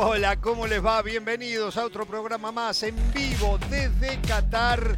Hola, ¿cómo les va? Bienvenidos a otro programa más en vivo desde Qatar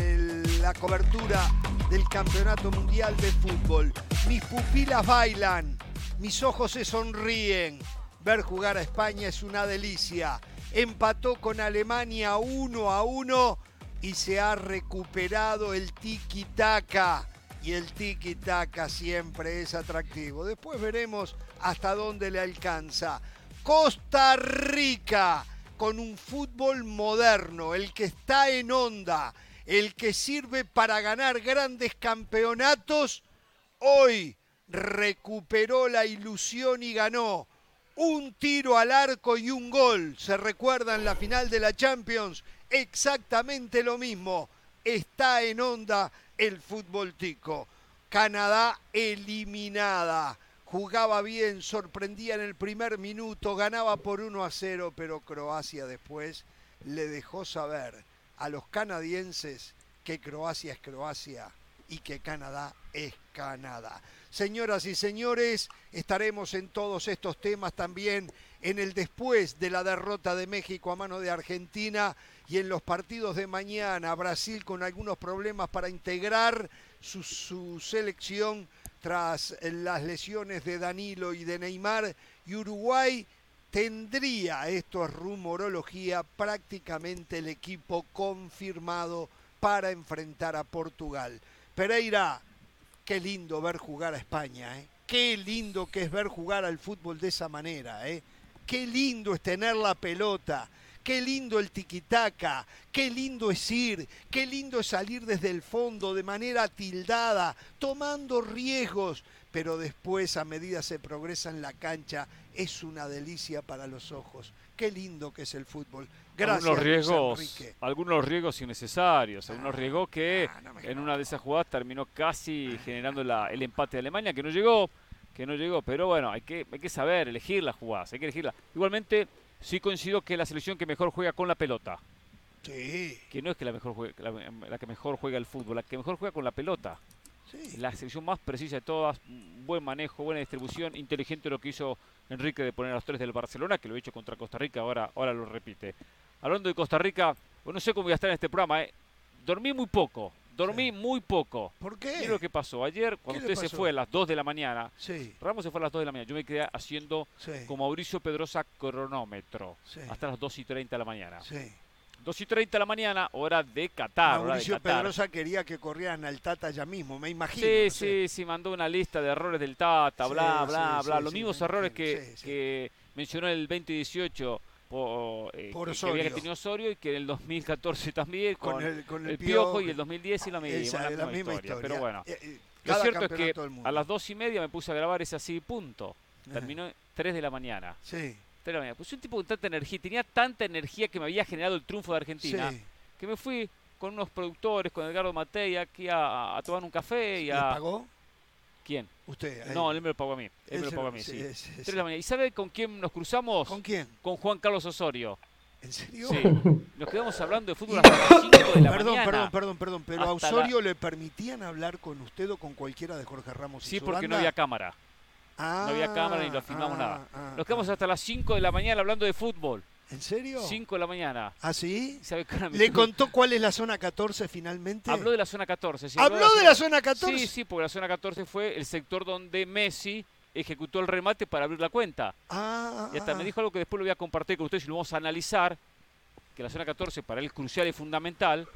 en la cobertura del Campeonato Mundial de Fútbol. Mis pupilas bailan, mis ojos se sonríen. Ver jugar a España es una delicia. Empató con Alemania 1 a 1 y se ha recuperado el tiki-taka. Y el tiki-taka siempre es atractivo. Después veremos hasta dónde le alcanza. Costa Rica con un fútbol moderno, el que está en onda, el que sirve para ganar grandes campeonatos, hoy recuperó la ilusión y ganó un tiro al arco y un gol. ¿Se recuerdan la final de la Champions? Exactamente lo mismo. Está en onda el fútbol tico. Canadá eliminada. Jugaba bien, sorprendía en el primer minuto, ganaba por 1 a 0, pero Croacia después le dejó saber a los canadienses que Croacia es Croacia y que Canadá es Canadá. Señoras y señores, estaremos en todos estos temas también en el después de la derrota de México a mano de Argentina y en los partidos de mañana. Brasil con algunos problemas para integrar su, su selección tras las lesiones de Danilo y de Neymar Uruguay tendría, esto es rumorología, prácticamente el equipo confirmado para enfrentar a Portugal. Pereira, qué lindo ver jugar a España, ¿eh? qué lindo que es ver jugar al fútbol de esa manera, ¿eh? qué lindo es tener la pelota, qué lindo el tiquitaca, qué lindo es ir, qué lindo es salir desde el fondo de manera tildada, tomando riesgos, pero después a medida se progresa en la cancha es una delicia para los ojos. Qué lindo que es el fútbol. Gracias, algunos riesgos, algunos riesgos innecesarios, algunos riesgos que Ah, no me en una de esas jugadas terminó casi generando la- el empate de Alemania, que no llegó, que no llegó, pero bueno, hay que, hay que saber elegir las jugadas, hay que elegirlas. Igualmente, sí coincido que la selección que mejor juega con la pelota, Sí, que no es que la mejor juegue- la, la que mejor juega el fútbol, la que mejor juega con la pelota. sí. La selección más precisa de todas, un buen manejo, buena distribución, inteligente lo que hizo Enrique de poner a los tres del Barcelona, que lo ha hecho contra Costa Rica, ahora, ahora lo repite. Hablando de Costa Rica, bueno, no sé cómo voy a estar en este programa, ¿eh? dormí muy poco, dormí Sí. muy poco. ¿Por Mira qué? lo que pasó ayer, cuando usted se fue a las 2 de la mañana, Sí, Ramos se fue a las 2 de la mañana, yo me quedé haciendo sí, con Mauricio Pedrosa cronómetro, hasta las 2 y 30 de la mañana. sí. 2 y 30 de la mañana, hora de Qatar, de Mauricio Qatar. Pedrosa quería que corrieran al Tata ya mismo, me imagino. Sí, no sé. sí, sí, mandó una lista de errores del Tata, bla, bla, bla. Los mismos errores que, que mencionó en el 2018 po- eh, Por que, que había que Osorio. tenía Osorio y que en el 2014 también con, Con el, con el, el Piojo y el 2010 y la, misma, Esa, la la misma historia. historia. Pero bueno, Eh, eh, lo cierto es que a las dos y media me puse a grabar ese así, punto. Ajá. Terminó 3 de la mañana. Sí, 3 de la mañana. Pues un tipo con tanta energía, tenía tanta energía que me había generado el triunfo de Argentina, sí. que me fui con unos productores, con Edgardo Matei, aquí a, a tomar un café y ¿Le a... pagó ¿Quién? usted? No, él? él me lo pagó a mí. Él me lo pagó a mí, sí, Tres de la mañana. ¿Y sabe con quién nos cruzamos? ¿Con quién? Con Juan Carlos Osorio. ¿En serio? Sí. Nos quedamos hablando de fútbol hasta las 5 de la Perdón, mañana. perdón, perdón, perdón, pero a Osorio le permitían hablar con usted o con cualquiera de Jorge Ramos y Sí, su porque no había cámara. Ah, no había cámara ni lo filmamos ah, nada. ah, Nos quedamos ah. hasta las 5 de la mañana hablando de fútbol. ¿En serio? 5 de la mañana. ¿Ah, sí? ¿Sabe ¿Le contó cuál es la zona 14 finalmente? Habló de la zona 14. sí, ¿Habló de la zona 14? Sí, sí, porque la zona 14 fue el sector donde Messi ejecutó el remate para abrir la cuenta. Ah, Y hasta ah, me dijo algo que después lo voy a compartir con ustedes y lo vamos a analizar, que la zona 14 para él es crucial y fundamental,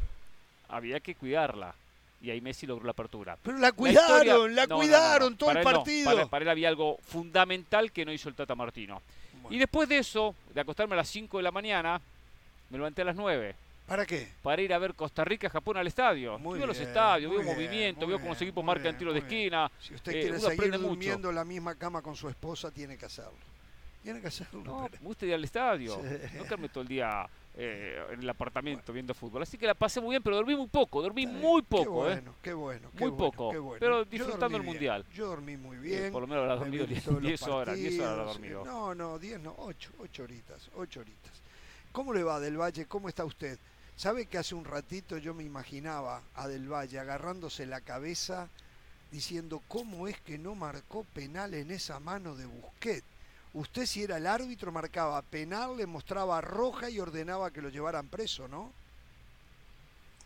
había que cuidarla. Y ahí Messi logró la apertura. Pero la La cuidaron, historia- la no, no, no, cuidaron no, todo para el partido. para, para él había algo fundamental que no hizo el Tata Martino. Bueno, Y después de eso, de acostarme a las 5 de la mañana, me levanté a las 9 ¿Para qué? para ir a ver Costa Rica, Japón al estadio. Muy Veo los estadios, veo bien, movimiento, veo cómo los equipos marcan tiros de esquina. Si usted Eh, quiere seguir mucho. durmiendo en la misma cama con su esposa, tiene que hacerlo. Tiene que hacerlo. No, pero- me gusta ir al estadio. Sí. No quedarme todo el día eh, en el apartamento viendo fútbol. Así que la pasé muy bien, pero dormí muy poco, dormí Está bien, muy qué poco, ¿eh? bueno, Qué bueno, qué Muy bueno, poco, qué bueno. pero disfrutando el bien, Mundial. Yo dormí muy Eh, bien. por lo menos habrá dormido vi 10, todos los 10 horas, 10 horas dormido. No, no, 10 no, 8, 8 horitas, 8 horitas. ¿Cómo le va Del Valle? ¿Cómo está usted? ¿Sabe que hace un ratito yo me imaginaba a Del Valle agarrándose la cabeza diciendo cómo es que no marcó penal en esa mano de Busquet? Usted si era el árbitro marcaba penal, le mostraba roja y ordenaba que lo llevaran preso, ¿no?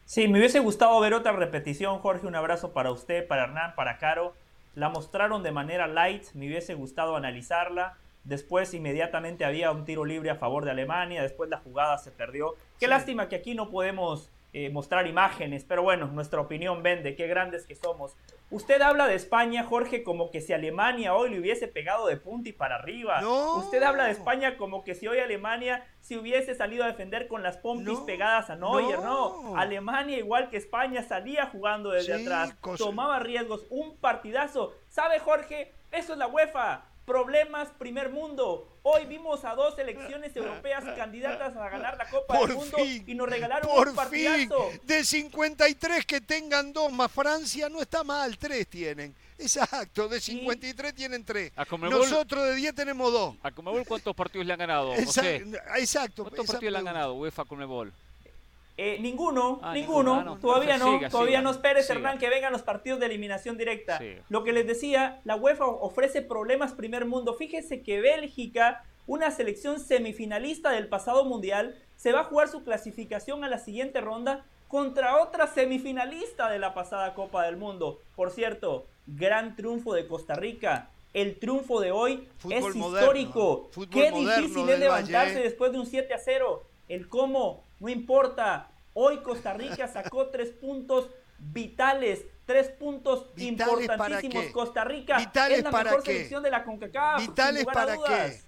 Sí, me hubiese gustado ver otra repetición, Jorge. Un abrazo para usted, para Hernán, para Caro. La mostraron de manera light, me hubiese gustado analizarla. Después inmediatamente había un tiro libre a favor de Alemania, después la jugada se perdió. Qué lástima que aquí no podemos eh, mostrar imágenes, pero bueno, nuestra opinión vende, qué grandes que somos. Usted habla de España, Jorge, como que si Alemania hoy le hubiese pegado de punta y para arriba. Usted habla de España como que si hoy Alemania se hubiese salido a defender con las pompis pegadas a Neuer. No. Alemania, igual que España, salía jugando desde atrás, tomaba riesgos, un partidazo. ¿Sabe, Jorge? Eso es la UEFA problemas primer mundo. Hoy vimos a dos selecciones europeas candidatas a ganar la Copa del Mundo y nos regalaron un partidazo. De 53 que tengan dos más Francia no está mal, tres tienen. Exacto, de 53 tienen tres. Nosotros de 10 tenemos dos. ¿A Comebol cuántos partidos le han ganado? Exacto. ¿Cuántos partidos le han ganado UEFA Comebol? Eh, ninguno, ah, ninguno, todavía no, todavía no esperes Hernán que vengan los partidos de eliminación directa. Lo que les decía, la UEFA ofrece problemas primer mundo. Fíjese que Bélgica, una selección semifinalista del pasado mundial, se va a jugar su clasificación a la siguiente ronda contra otra semifinalista de la pasada Copa del Mundo. Por cierto, gran triunfo de Costa Rica. El triunfo de hoy es histórico. Qué difícil es levantarse después de un 7 a 0. El cómo no importa. Hoy Costa Rica sacó tres puntos vitales, tres puntos importantísimos. Costa Rica es la mejor selección de la CONCACAF. ¿Vitales para qué?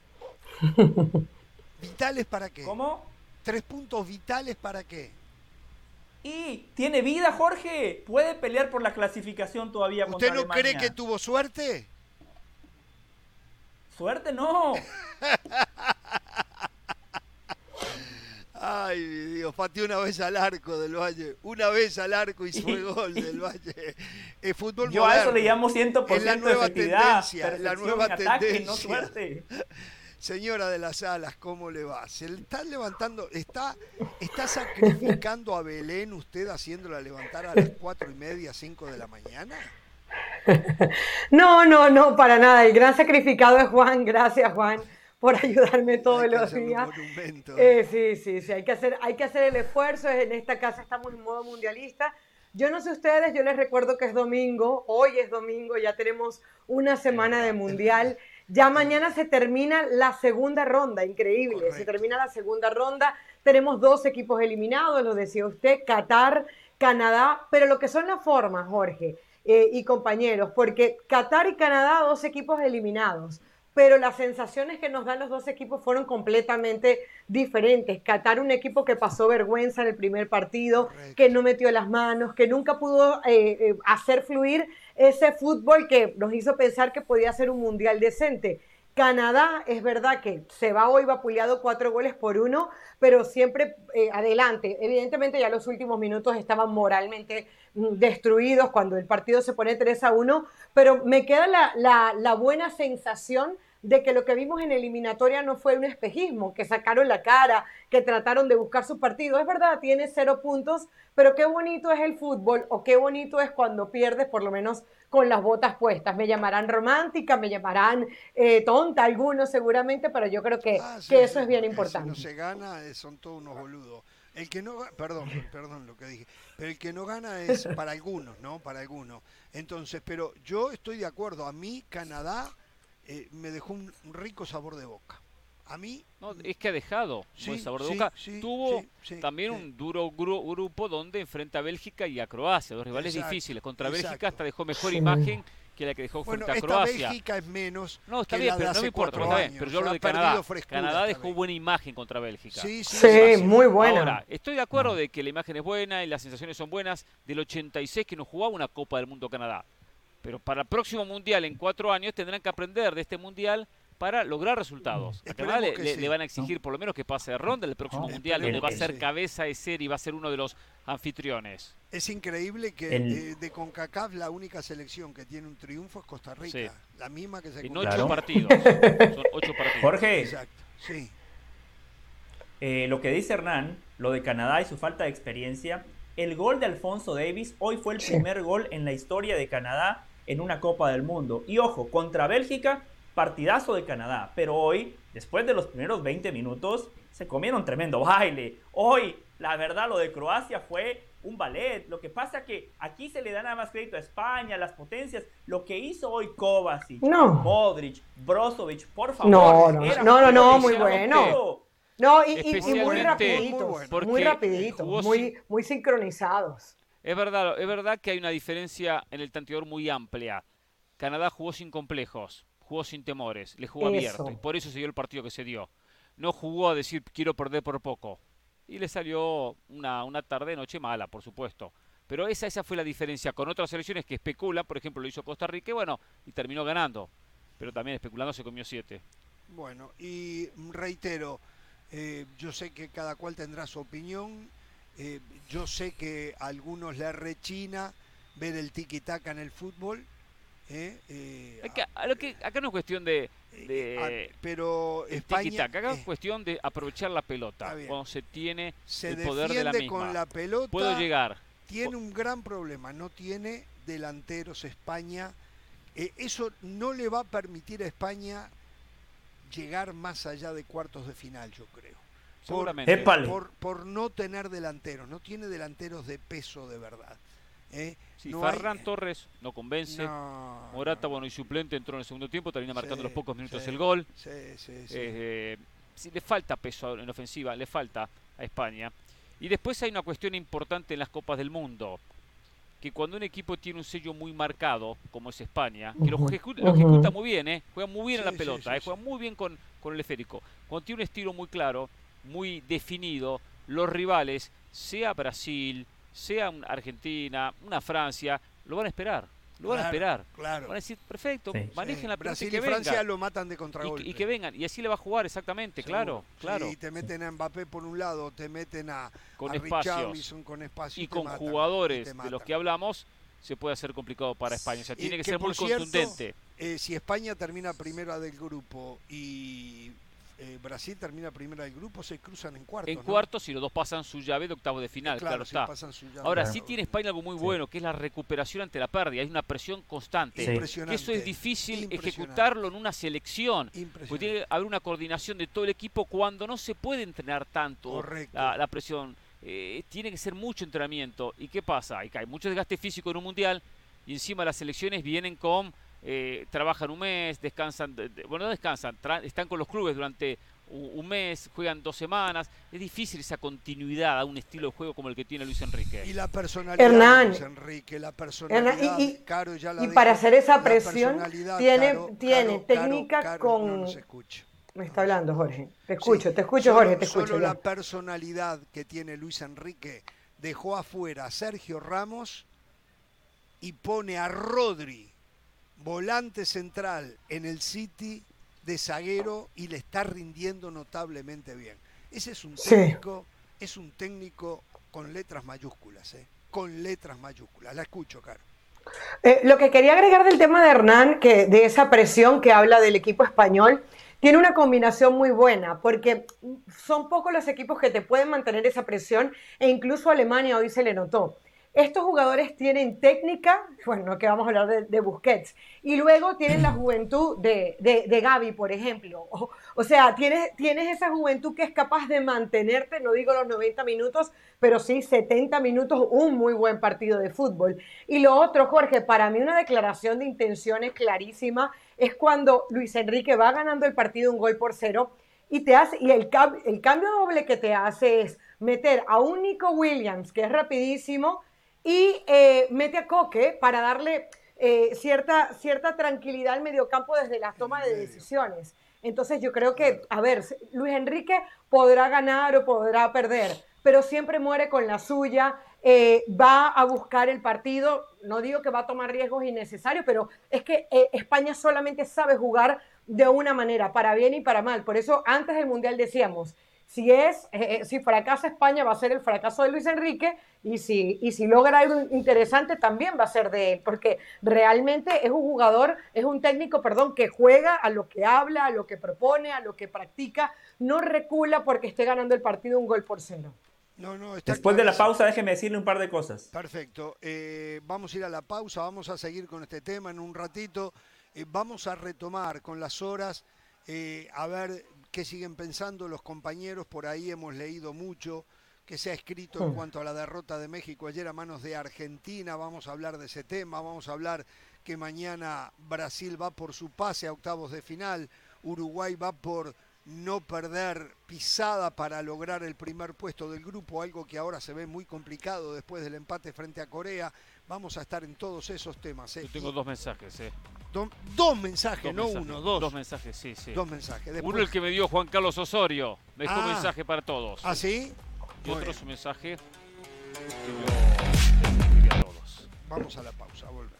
¿Vitales para qué? ¿Cómo? Tres puntos vitales para qué? Y tiene vida, Jorge. Puede pelear por la clasificación todavía. ¿Usted no cree que tuvo suerte? Suerte no. Ay, Dios, pateó una vez al arco del Valle. Una vez al arco y fue gol del Valle. El fútbol Yo a eso le llamo 100% es la nueva tendencia, la nueva tendencia. no suerte. Señora de las alas, ¿cómo le va? ¿Se está levantando, está, está sacrificando a Belén usted haciéndola levantar a las cuatro y media, cinco de la mañana? No, no, no, para nada. El gran sacrificado es Juan. Gracias, Juan por ayudarme todos los días. Eh, sí, sí, sí, hay que, hacer, hay que hacer el esfuerzo. En esta casa estamos en modo mundialista. Yo no sé ustedes, yo les recuerdo que es domingo, hoy es domingo, ya tenemos una semana de mundial. Ya mañana se termina la segunda ronda, increíble, se termina la segunda ronda. Tenemos dos equipos eliminados, lo decía usted, Qatar, Canadá, pero lo que son las formas, Jorge eh, y compañeros, porque Qatar y Canadá, dos equipos eliminados pero las sensaciones que nos dan los dos equipos fueron completamente diferentes. Qatar, un equipo que pasó vergüenza en el primer partido, que no metió las manos, que nunca pudo eh, eh, hacer fluir ese fútbol que nos hizo pensar que podía ser un mundial decente. Canadá es verdad que se va hoy vapuleado cuatro goles por uno, pero siempre eh, adelante. Evidentemente ya los últimos minutos estaban moralmente mm, destruidos cuando el partido se pone 3 a 1, pero me queda la, la buena sensación de que lo que vimos en eliminatoria no fue un espejismo, que sacaron la cara, que trataron de buscar su partido. Es verdad, tiene cero puntos, pero qué bonito es el fútbol o qué bonito es cuando pierdes por lo menos con las botas puestas. Me llamarán romántica, me llamarán eh, tonta algunos seguramente, pero yo creo que, ah, que eso es bien importante. Si no se gana, eh, son todos unos boludos. El que no, perdón, perdón lo que dije, pero el que no gana es para algunos, ¿no? Para algunos. Entonces, pero yo estoy de acuerdo. A mí, Canadá eh, me dejó un, rico sabor de boca. A mí... No, es que ha dejado un sabor de boca. Tuvo también un duro grupo donde enfrenta a Bélgica y a Croacia, dos rivales difíciles. Contra Bélgica hasta dejó mejor imagen que la que dejó frente a Croacia. Bélgica es menos. No, está bien, pero no me importa, está bien, pero yo hablo de Canadá. Canadá dejó buena imagen contra Bélgica. Sí, sí, muy buena. Ahora, estoy de acuerdo de que la imagen es buena y las sensaciones son buenas del 86 que nos jugaba una Copa del Mundo Canadá. Pero para el próximo mundial, en cuatro años, tendrán que aprender de este mundial para lograr resultados. A Canadá le, van a exigir por lo menos que pase de ronda el próximo mundial, donde va a ser cabeza de serie y va a ser uno de los anfitriones. Es increíble que eh, de CONCACAF la única selección que tiene un triunfo es Costa Rica. La misma que se En ocho partidos. Son ocho partidos. Jorge. Exacto. Sí. Eh, lo que dice Hernán, lo de Canadá y su falta de experiencia, el gol de Alfonso Davis hoy fue el primer gol en la historia de Canadá en una Copa del Mundo. Y ojo, contra Bélgica partidazo de Canadá, pero hoy, después de los primeros 20 minutos, se comieron tremendo baile. Hoy, la verdad, lo de Croacia fue un ballet. Lo que pasa que aquí se le da nada más crédito a España, las potencias. Lo que hizo hoy Kovacic, Modric, Brozovic, por favor. No, no, no, no, muy bueno. No, y, muy rapiditos, muy, rapiditos, muy, muy sincronizados. Es verdad, es verdad que hay una diferencia en el tanteador muy amplia. Canadá jugó sin complejos, jugó sin temores, le jugó abierto y por eso se dio el partido que se dio. No jugó a decir quiero perder por poco. Y le salió una, una tarde, noche mala, por supuesto. Pero esa, esa fue la diferencia con otras selecciones que especulan, por ejemplo lo hizo Costa Rica y bueno, y terminó ganando. Pero también especulando se comió siete. Bueno, y reitero, eh, yo sé que cada cual tendrá su opinión eh, yo sé que a algunos le rechina ver el tiki-taka en el fútbol. ¿eh? Eh, acá, no es cuestión de. Ah, pero España. Acá es cuestión de aprovechar la pelota. Cuando se tiene el poder de la misma. con la pelota. Puedo llegar. Tiene un gran problema. No tiene delanteros España. eso no le va a permitir a España llegar más allá de cuartos de final, yo creo. Seguramente. Por, por, no tener delanteros, no tiene delanteros de peso de verdad. ¿eh? Si Ferran Torres no convence, Morata, bueno, y suplente entró en el segundo tiempo, termina marcando los pocos minutos el gol. Sí, sí, eh, le falta peso en ofensiva, le falta a España. Y después hay una cuestión importante en las Copas del Mundo, que cuando un equipo tiene un sello muy marcado, como es España, que lo, ejecuta, muy bien, ¿eh? juega muy bien a la pelota, ¿eh? juega muy bien con, con el esférico, cuando tiene un estilo muy claro, muy definido, los rivales, sea Brasil, sea Argentina, una Francia, lo van a esperar. Lo van a esperar. Claro. Van a decir, perfecto, manejen la Brasil y, Francia lo matan de contragolpe. Y, y, que vengan. Y así le va a jugar exactamente, claro. claro. Y te meten a Mbappé por un lado, te meten a, con espacios. con espacio. Y, con jugadores de los que hablamos, se puede hacer complicado para España. O sea, tiene que, ser muy contundente. Eh, si España termina primera del grupo y eh, Brasil termina primera del grupo, se cruzan en cuartos. En cuartos y los dos pasan su llave de octavo de final, claro, está. Ahora sí tiene España algo muy bueno, que es la recuperación ante la pérdida. Hay una presión constante. Impresionante. eso es difícil ejecutarlo en una selección. Porque tiene que haber una coordinación de todo el equipo cuando no se puede entrenar tanto la, presión. Eh, tiene que ser mucho entrenamiento. ¿Y qué pasa? Hay, hay mucho desgaste físico en un mundial y encima las selecciones vienen con eh, trabajan un mes, descansan, bueno, no descansan, están con los clubes durante un mes, juegan dos semanas. Es difícil esa continuidad a un estilo de juego como el que tiene Luis Enrique. Y la personalidad de Luis Enrique, la personalidad. y, para hacer esa presión tiene, tiene técnica con... Me está hablando Jorge. Te escucho, te escucho Jorge, te escucho. Solo la personalidad que tiene Luis Enrique dejó afuera a Sergio Ramos y pone a Rodri volante central en el City de zaguero y le está rindiendo notablemente bien. Ese es un técnico, es un técnico con letras mayúsculas, ¿eh? con letras mayúsculas. La escucho, Caro. Eh, lo que quería agregar del tema de Hernán, que de esa presión que habla del equipo español, tiene una combinación muy buena, porque son pocos los equipos que te pueden mantener esa presión, e incluso Alemania hoy se le notó. Estos jugadores tienen técnica, bueno, que vamos a hablar de, Busquets, y luego tienen la juventud de, de, Gaby, por ejemplo. O, sea, tienes, tienes esa juventud que es capaz de mantenerte, no digo los 90 minutos, pero sí 70 minutos, un muy buen partido de fútbol. Y lo otro, Jorge, para mí una declaración de intenciones clarísima es cuando Luis Enrique va ganando el partido un gol por cero y te hace, y el, el cambio doble que te hace es meter a un Nico Williams, que es rapidísimo, y eh, mete a Coque para darle eh, cierta, cierta tranquilidad al mediocampo desde la toma de decisiones. Entonces yo creo que, a ver, Luis Enrique podrá ganar o podrá perder, pero siempre muere con la suya, eh, va a buscar el partido, no digo que va a tomar riesgos innecesarios, pero es que España solamente sabe jugar de una manera, para bien y para mal. Por eso antes del Mundial decíamos, si es, eh, eh, si fracasa España va a ser el fracaso de Luis Enrique y si, y si logra algo interesante también va a ser de él, porque realmente es un jugador, es un técnico, perdón, que juega a lo que habla, a lo que propone, a lo que practica, no recula porque esté ganando el partido un gol por cero. No, no, Después de la pausa, déjeme decirle un par de cosas. Perfecto. Eh, vamos a ir a la pausa, vamos a seguir con este tema en un ratito. Eh, vamos a retomar con las horas, eh, a ver qué siguen pensando los compañeros, por ahí hemos leído mucho que se ha escrito en cuanto a la derrota de México ayer a manos de Argentina, vamos a hablar de ese tema, vamos a hablar que mañana Brasil va por su pase a octavos de final, Uruguay va por no perder pisada para lograr el primer puesto del grupo, algo que ahora se ve muy complicado después del empate frente a Corea. Vamos a estar en todos esos temas. ¿eh? Yo tengo dos mensajes. ¿eh? Dos mensajes, no uno, dos. Dos mensajes, sí, sí. Dos mensajes. Uno el que me dio Juan Carlos Osorio. Me dejó un ah. mensaje para todos. ¿Ah, sí? Y otro su mensaje a todos. Vamos a la pausa, volver.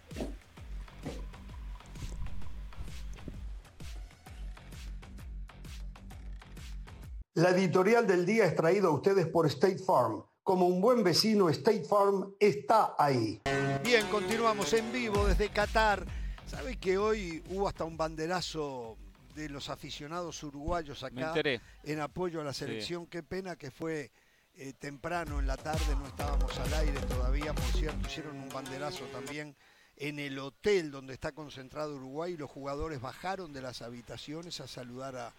La editorial del día es traída a ustedes por State Farm. Como un buen vecino, State Farm está ahí. Bien, continuamos en vivo desde Qatar. ¿Sabe que hoy hubo hasta un banderazo de los aficionados uruguayos acá en apoyo a la selección? Qué pena que fue eh, temprano en la tarde, no estábamos al aire todavía, por cierto, hicieron un banderazo también en el hotel donde está concentrado Uruguay y los jugadores bajaron de las habitaciones a saludar a,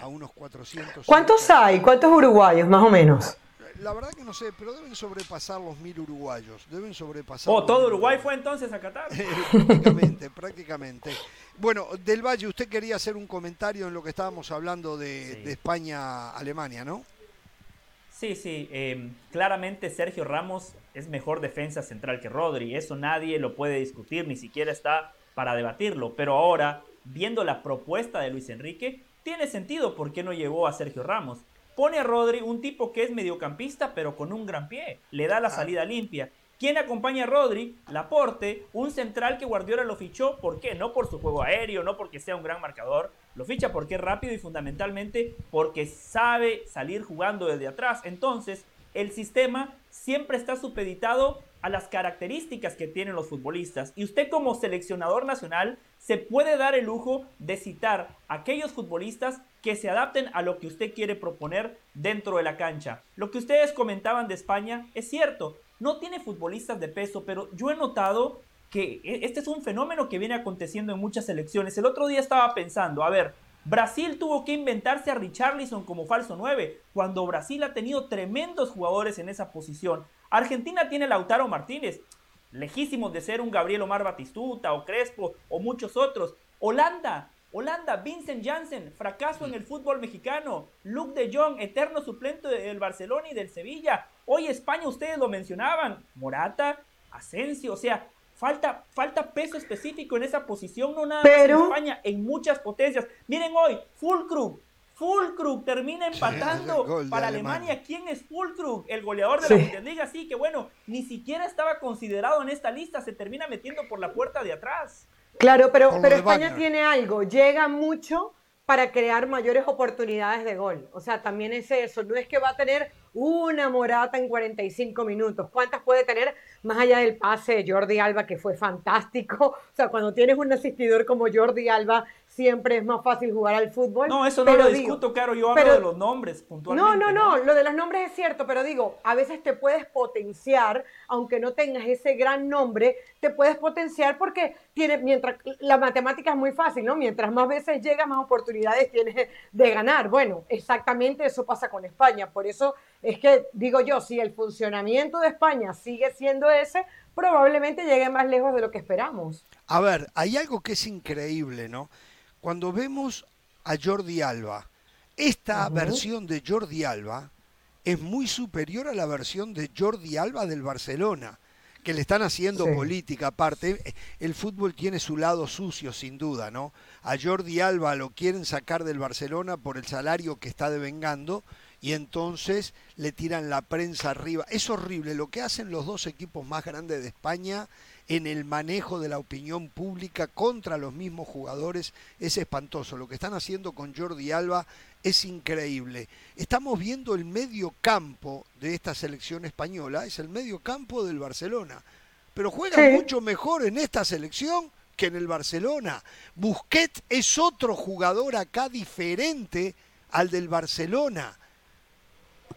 a unos 400. ¿Cuántos hay? ¿Cuántos uruguayos más o menos? La verdad que no sé, pero deben sobrepasar los mil uruguayos. Deben sobrepasar. Oh, todo Uruguay fue entonces a Qatar. prácticamente, prácticamente. Bueno, Del Valle, usted quería hacer un comentario en lo que estábamos hablando de, de España-Alemania, ¿no? Sí, sí, em, claramente Sergio Ramos es mejor defensa central que Rodri, eso nadie lo puede discutir, ni siquiera está para debatirlo, pero ahora, viendo la propuesta de Luis Enrique, tiene sentido por qué no llevó a Sergio Ramos. Pone a Rodri, un tipo que es mediocampista, pero con un gran pie, le da la salida limpia. ¿Quién acompaña a Rodri? Laporte, un central que Guardiola lo fichó, ¿por qué? No por su juego aéreo, no porque sea un gran marcador, lo ficha porque es rápido y fundamentalmente porque sabe salir jugando desde atrás. Entonces, el sistema siempre está supeditado a las características que tienen los futbolistas. Y usted como seleccionador nacional se puede dar el lujo de citar aquellos futbolistas que se adapten a lo que usted quiere proponer dentro de la cancha. Lo que ustedes comentaban de España es cierto, no tiene futbolistas de peso, pero yo he notado que e, este es un fenómeno que viene aconteciendo en muchas selecciones. El otro día estaba pensando, a ver, Brasil tuvo que inventarse a Richarlison como falso 9, cuando Brasil ha tenido tremendos jugadores en esa posición. Argentina tiene Lautaro Martínez, lejísimos de ser un Gabriel Omar Batistuta o Crespo o muchos otros. Holanda, Holanda, Vincent Janssen, fracaso en el fútbol mexicano. Luke de Jong, eterno suplente del Barcelona y del Sevilla. Hoy España, ustedes lo mencionaban. Morata, Asensio, o sea, Falta, falta peso específico en esa posición, no nada más en España, en muchas potencias. Miren hoy, Fulkrug, Fulkrug termina empatando para Alemania. ¿Quién es Fulkrug? El goleador de la Bundesliga. Sí, que bueno, ni siquiera estaba considerado en esta lista, se termina metiendo por la puerta de atrás. Claro, pero, pero España tiene algo, llega mucho para crear mayores oportunidades de gol. O sea, también es eso, no es que va a tener una morata en 45 minutos. ¿Cuántas puede tener más allá del pase de Jordi Alba, que fue fantástico? O sea, cuando tienes un asistidor como Jordi Alba, siempre es más fácil jugar al fútbol. No, eso no lo discuto, claro, yo hablo de los nombres puntualmente. No, no, no, lo de los nombres es cierto, pero digo, a veces te puedes potenciar, aunque no tengas ese gran nombre, te puedes potenciar porque tiene, mientras la matemática es muy fácil, ¿no? Mientras más veces llegas, más oportunidades tienes de ganar. Bueno, exactamente eso pasa con España, por eso es que digo yo, si el funcionamiento de España sigue siendo ese, probablemente llegue más lejos de lo que esperamos. A ver, hay algo que es increíble, ¿no? Cuando vemos a Jordi Alba, esta versión de Jordi Alba es muy superior a la versión de Jordi Alba del Barcelona, que le están haciendo política aparte. El fútbol tiene su lado sucio, sin duda, ¿no? A Jordi Alba lo quieren sacar del Barcelona por el salario que está devengando y entonces le tiran la prensa arriba. Es horrible lo que hacen los dos equipos más grandes de España en el manejo de la opinión pública contra los mismos jugadores es espantoso. Lo que están haciendo con Jordi Alba es increíble. Estamos viendo el medio campo de esta selección española, es el medio campo del Barcelona. Pero juega mucho mejor en esta selección que en el Barcelona. Busquets es otro jugador acá diferente al del Barcelona.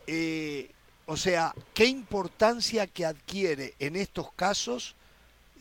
Eh, o sea, qué importancia que adquiere en estos casos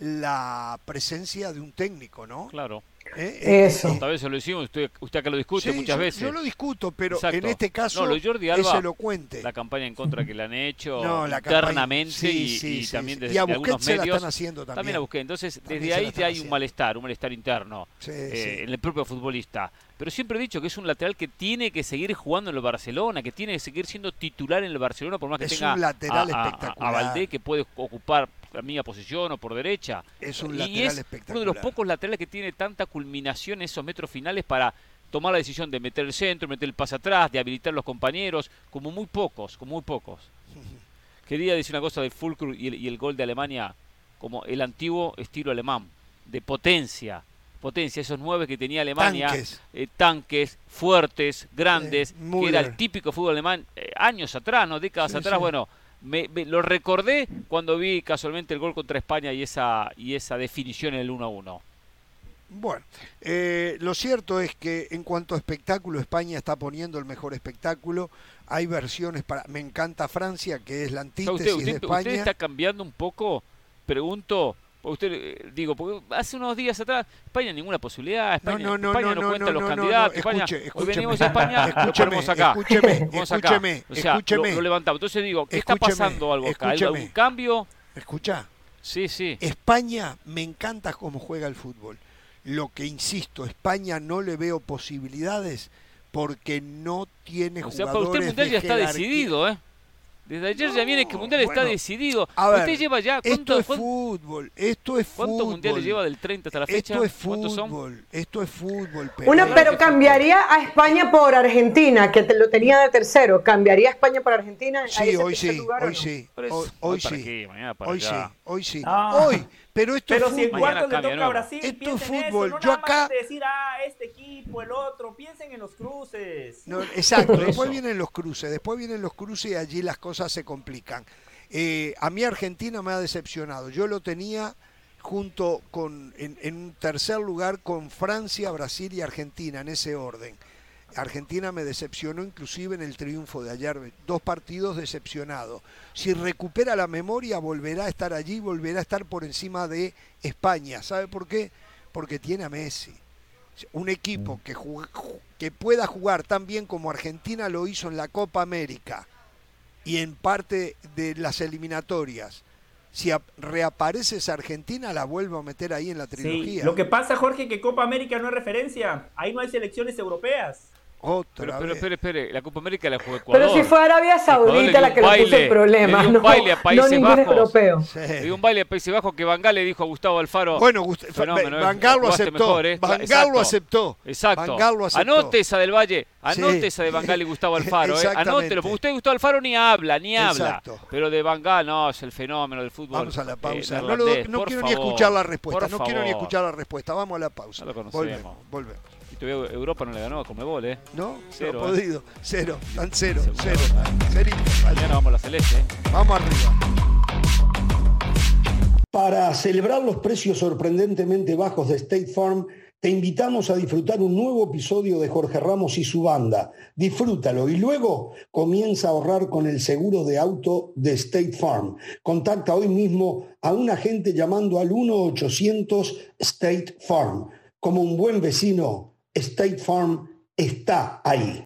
la presencia de un técnico, ¿no? Claro. ¿eh? Eso. Esta vez se lo hicimos, usted, usted acá lo discute muchas veces. Yo lo discuto, pero en este caso no, Jordi Alba, es elocuente. La campaña en contra que le han hecho internamente y, también desde y a algunos medios. La están haciendo también. también a busqué. Entonces, desde ahí ya hay un malestar, un malestar interno eh, en el propio futbolista. Pero siempre he dicho que es un lateral que tiene que seguir jugando en el Barcelona, que tiene que seguir siendo titular en el Barcelona, por más que tenga lateral a, a Valdé que puede ocupar la misma posición o por derecha. Es un lateral y es uno de los pocos laterales que tiene tanta culminación en esos metros finales para tomar la decisión de meter el centro, meter el pase atrás, de habilitar a los compañeros, como muy pocos, como muy pocos. Quería decir una cosa de Fulcrum y el, gol de Alemania, como el antiguo estilo alemán, de potencia, potencia, esos nueve que tenía Alemania, tanques, eh, fuertes, grandes, que era el típico fútbol alemán eh, años atrás, no décadas atrás, bueno, me, lo recordé cuando vi casualmente el gol contra España y esa, y esa definición en el 1-1. Bueno, eh, lo cierto es que en cuanto a espectáculo, España está poniendo el mejor espectáculo. Hay versiones para. Me encanta Francia, que es la antítesis de España. Usted está cambiando un poco, pregunto, Usted, eh, digo, porque hace unos días atrás España ninguna posibilidad, España no, no, España no, no cuenta los candidatos, España, hoy venimos a España, escúcheme, lo acá. Escúcheme, escúcheme, o sea, escúcheme. Lo, lo, levantamos. Entonces digo, ¿qué está pasando algo acá? ¿Hay algún cambio? Escucha. Sí, sí. España me encanta cómo juega el fútbol. Lo que insisto, España no le veo posibilidades porque no tiene o sea, jugadores para usted el mundial ya está decidido, ¿eh? Desde ayer ya viene que el mundial está decidido. Usted lleva ya. Esto es fútbol. Esto es fútbol. ¿Cuántos mundiales lleva del 30 hasta la fecha? Esto es fútbol. Esto es fútbol. Pero Una, pero cambiaría a España por Argentina, que te lo tenía de tercero. ¿Cambiaría a España por Argentina? Sí, hoy sí, hoy sí. Hoy sí. Hoy sí. Hoy sí. Hoy. Pero esto Pero es si en cuartos le toca a Brasil, esto es fútbol. Eso, no Yo acá decir ah, este equipo, el otro, piensen en los cruces. No, exacto, después vienen los cruces, después vienen los cruces y allí las cosas se complican. Eh, a mí Argentina me ha decepcionado. Yo lo tenía junto con en, en un tercer lugar con Francia, Brasil y Argentina en ese orden. Argentina me decepcionó inclusive en el triunfo de ayer, dos partidos decepcionados. Si recupera la memoria, volverá a estar allí, volverá a estar por encima de España. ¿Sabe por qué? Porque tiene a Messi. Un equipo que, que pueda jugar tan bien como Argentina lo hizo en la Copa América y en parte de las eliminatorias. Si reaparece esa Argentina, la vuelvo a meter ahí en la trilogía. Lo que pasa, Jorge, que Copa América no es referencia. Ahí no hay selecciones europeas. Otra pero, pero, espere, espere, la Copa América la jugó Ecuador. Pero si fue Arabia Saudita la que le puso el problema, le dio un baile a Países no ningún Bajos. europeo. Sí. Le dio un baile a Países Bajos que Bangal le dijo a Gustavo Alfaro. Bueno, Gust fenómeno, Bangal lo aceptó. Mejor, ¿eh? Lo aceptó. Exacto. lo aceptó. Anote esa del Valle, anote sí. esa de Bangal y Gustavo Alfaro. ¿eh? Anótelo, porque usted Gustavo Alfaro ni habla, ni habla. Pero de Bangal, no, es el fenómeno del fútbol. Vamos a la pausa. Eh, no, lo, no quiero favor, ni escuchar la respuesta. No quiero ni escuchar la respuesta. Vamos a la pausa. No lo. Volvemos. Volvemos. Europa no le ganó a Comebol, ¿eh? No, cero. No ha podido. Cero, tan cero, cero. Mañana vamos a la celeste. ¿eh? Vamos arriba. Para celebrar los precios sorprendentemente bajos de State Farm, te invitamos a disfrutar un nuevo episodio de Jorge Ramos y su banda. Disfrútalo y luego comienza a ahorrar con el seguro de auto de State Farm. Contacta hoy mismo a un agente llamando al 1-800 State Farm. Como un buen vecino, State Farm está ahí.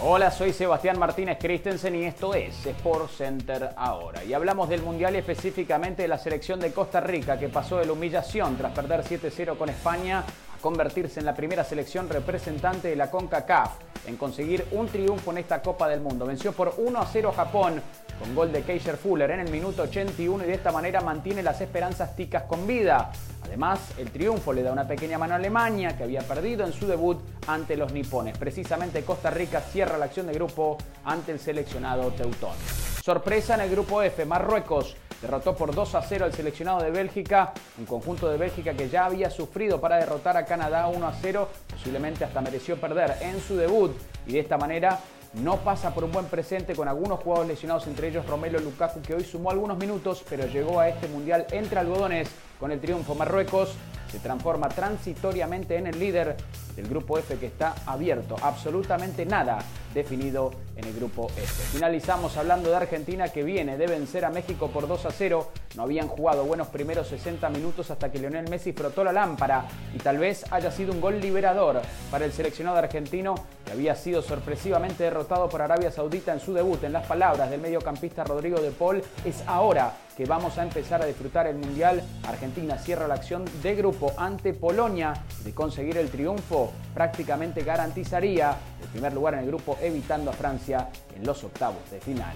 Hola, soy Sebastián Martínez Christensen y esto es Sport Center ahora. Y hablamos del Mundial y específicamente de la selección de Costa Rica que pasó de la humillación tras perder 7-0 con España convertirse en la primera selección representante de la CONCACAF en conseguir un triunfo en esta Copa del Mundo. Venció por 1-0 Japón con gol de Keiser Fuller en el minuto 81 y de esta manera mantiene las esperanzas ticas con vida. Además, el triunfo le da una pequeña mano a Alemania, que había perdido en su debut ante los nipones. Precisamente Costa Rica cierra la acción de grupo ante el seleccionado teutón. Sorpresa en el grupo F, Marruecos derrotó por 2 a 0 al seleccionado de Bélgica, un conjunto de Bélgica que ya había sufrido para derrotar a Canadá 1 a 0, posiblemente hasta mereció perder en su debut. Y de esta manera no pasa por un buen presente con algunos jugadores lesionados, entre ellos Romelo Lukaku, que hoy sumó algunos minutos, pero llegó a este mundial entre algodones con el triunfo. Marruecos se transforma transitoriamente en el líder del grupo F que está abierto. Absolutamente nada definido en el grupo F. Finalizamos hablando de Argentina que viene de vencer a México por 2 a 0 No habían jugado buenos primeros 60 minutos hasta que Lionel Messi frotó la lámpara y tal vez haya sido un gol liberador para el seleccionado argentino que había sido sorpresivamente derrotado por Arabia Saudita en su debut. En las palabras del mediocampista Rodrigo de Paul, es ahora que vamos a empezar a disfrutar el Mundial. Argentina cierra la acción de grupo ante Polonia. De conseguir el triunfo, prácticamente garantizaría el primer lugar en el grupo, evitando a Francia en los octavos de final.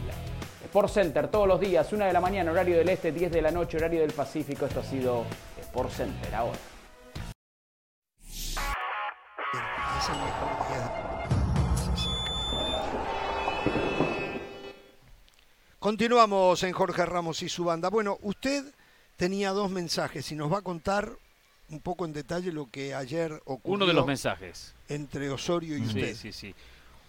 Sport Center todos los días, 1 de la mañana, horario del este, 10 de la noche, horario del Pacífico. Esto ha sido Sport Center ahora. Continuamos en Jorge Ramos y su banda. Bueno, usted tenía dos mensajes y nos va a contar un poco en detalle lo que ayer ocurrió. Uno de los mensajes. Entre Osorio y usted. Sí, sí, sí.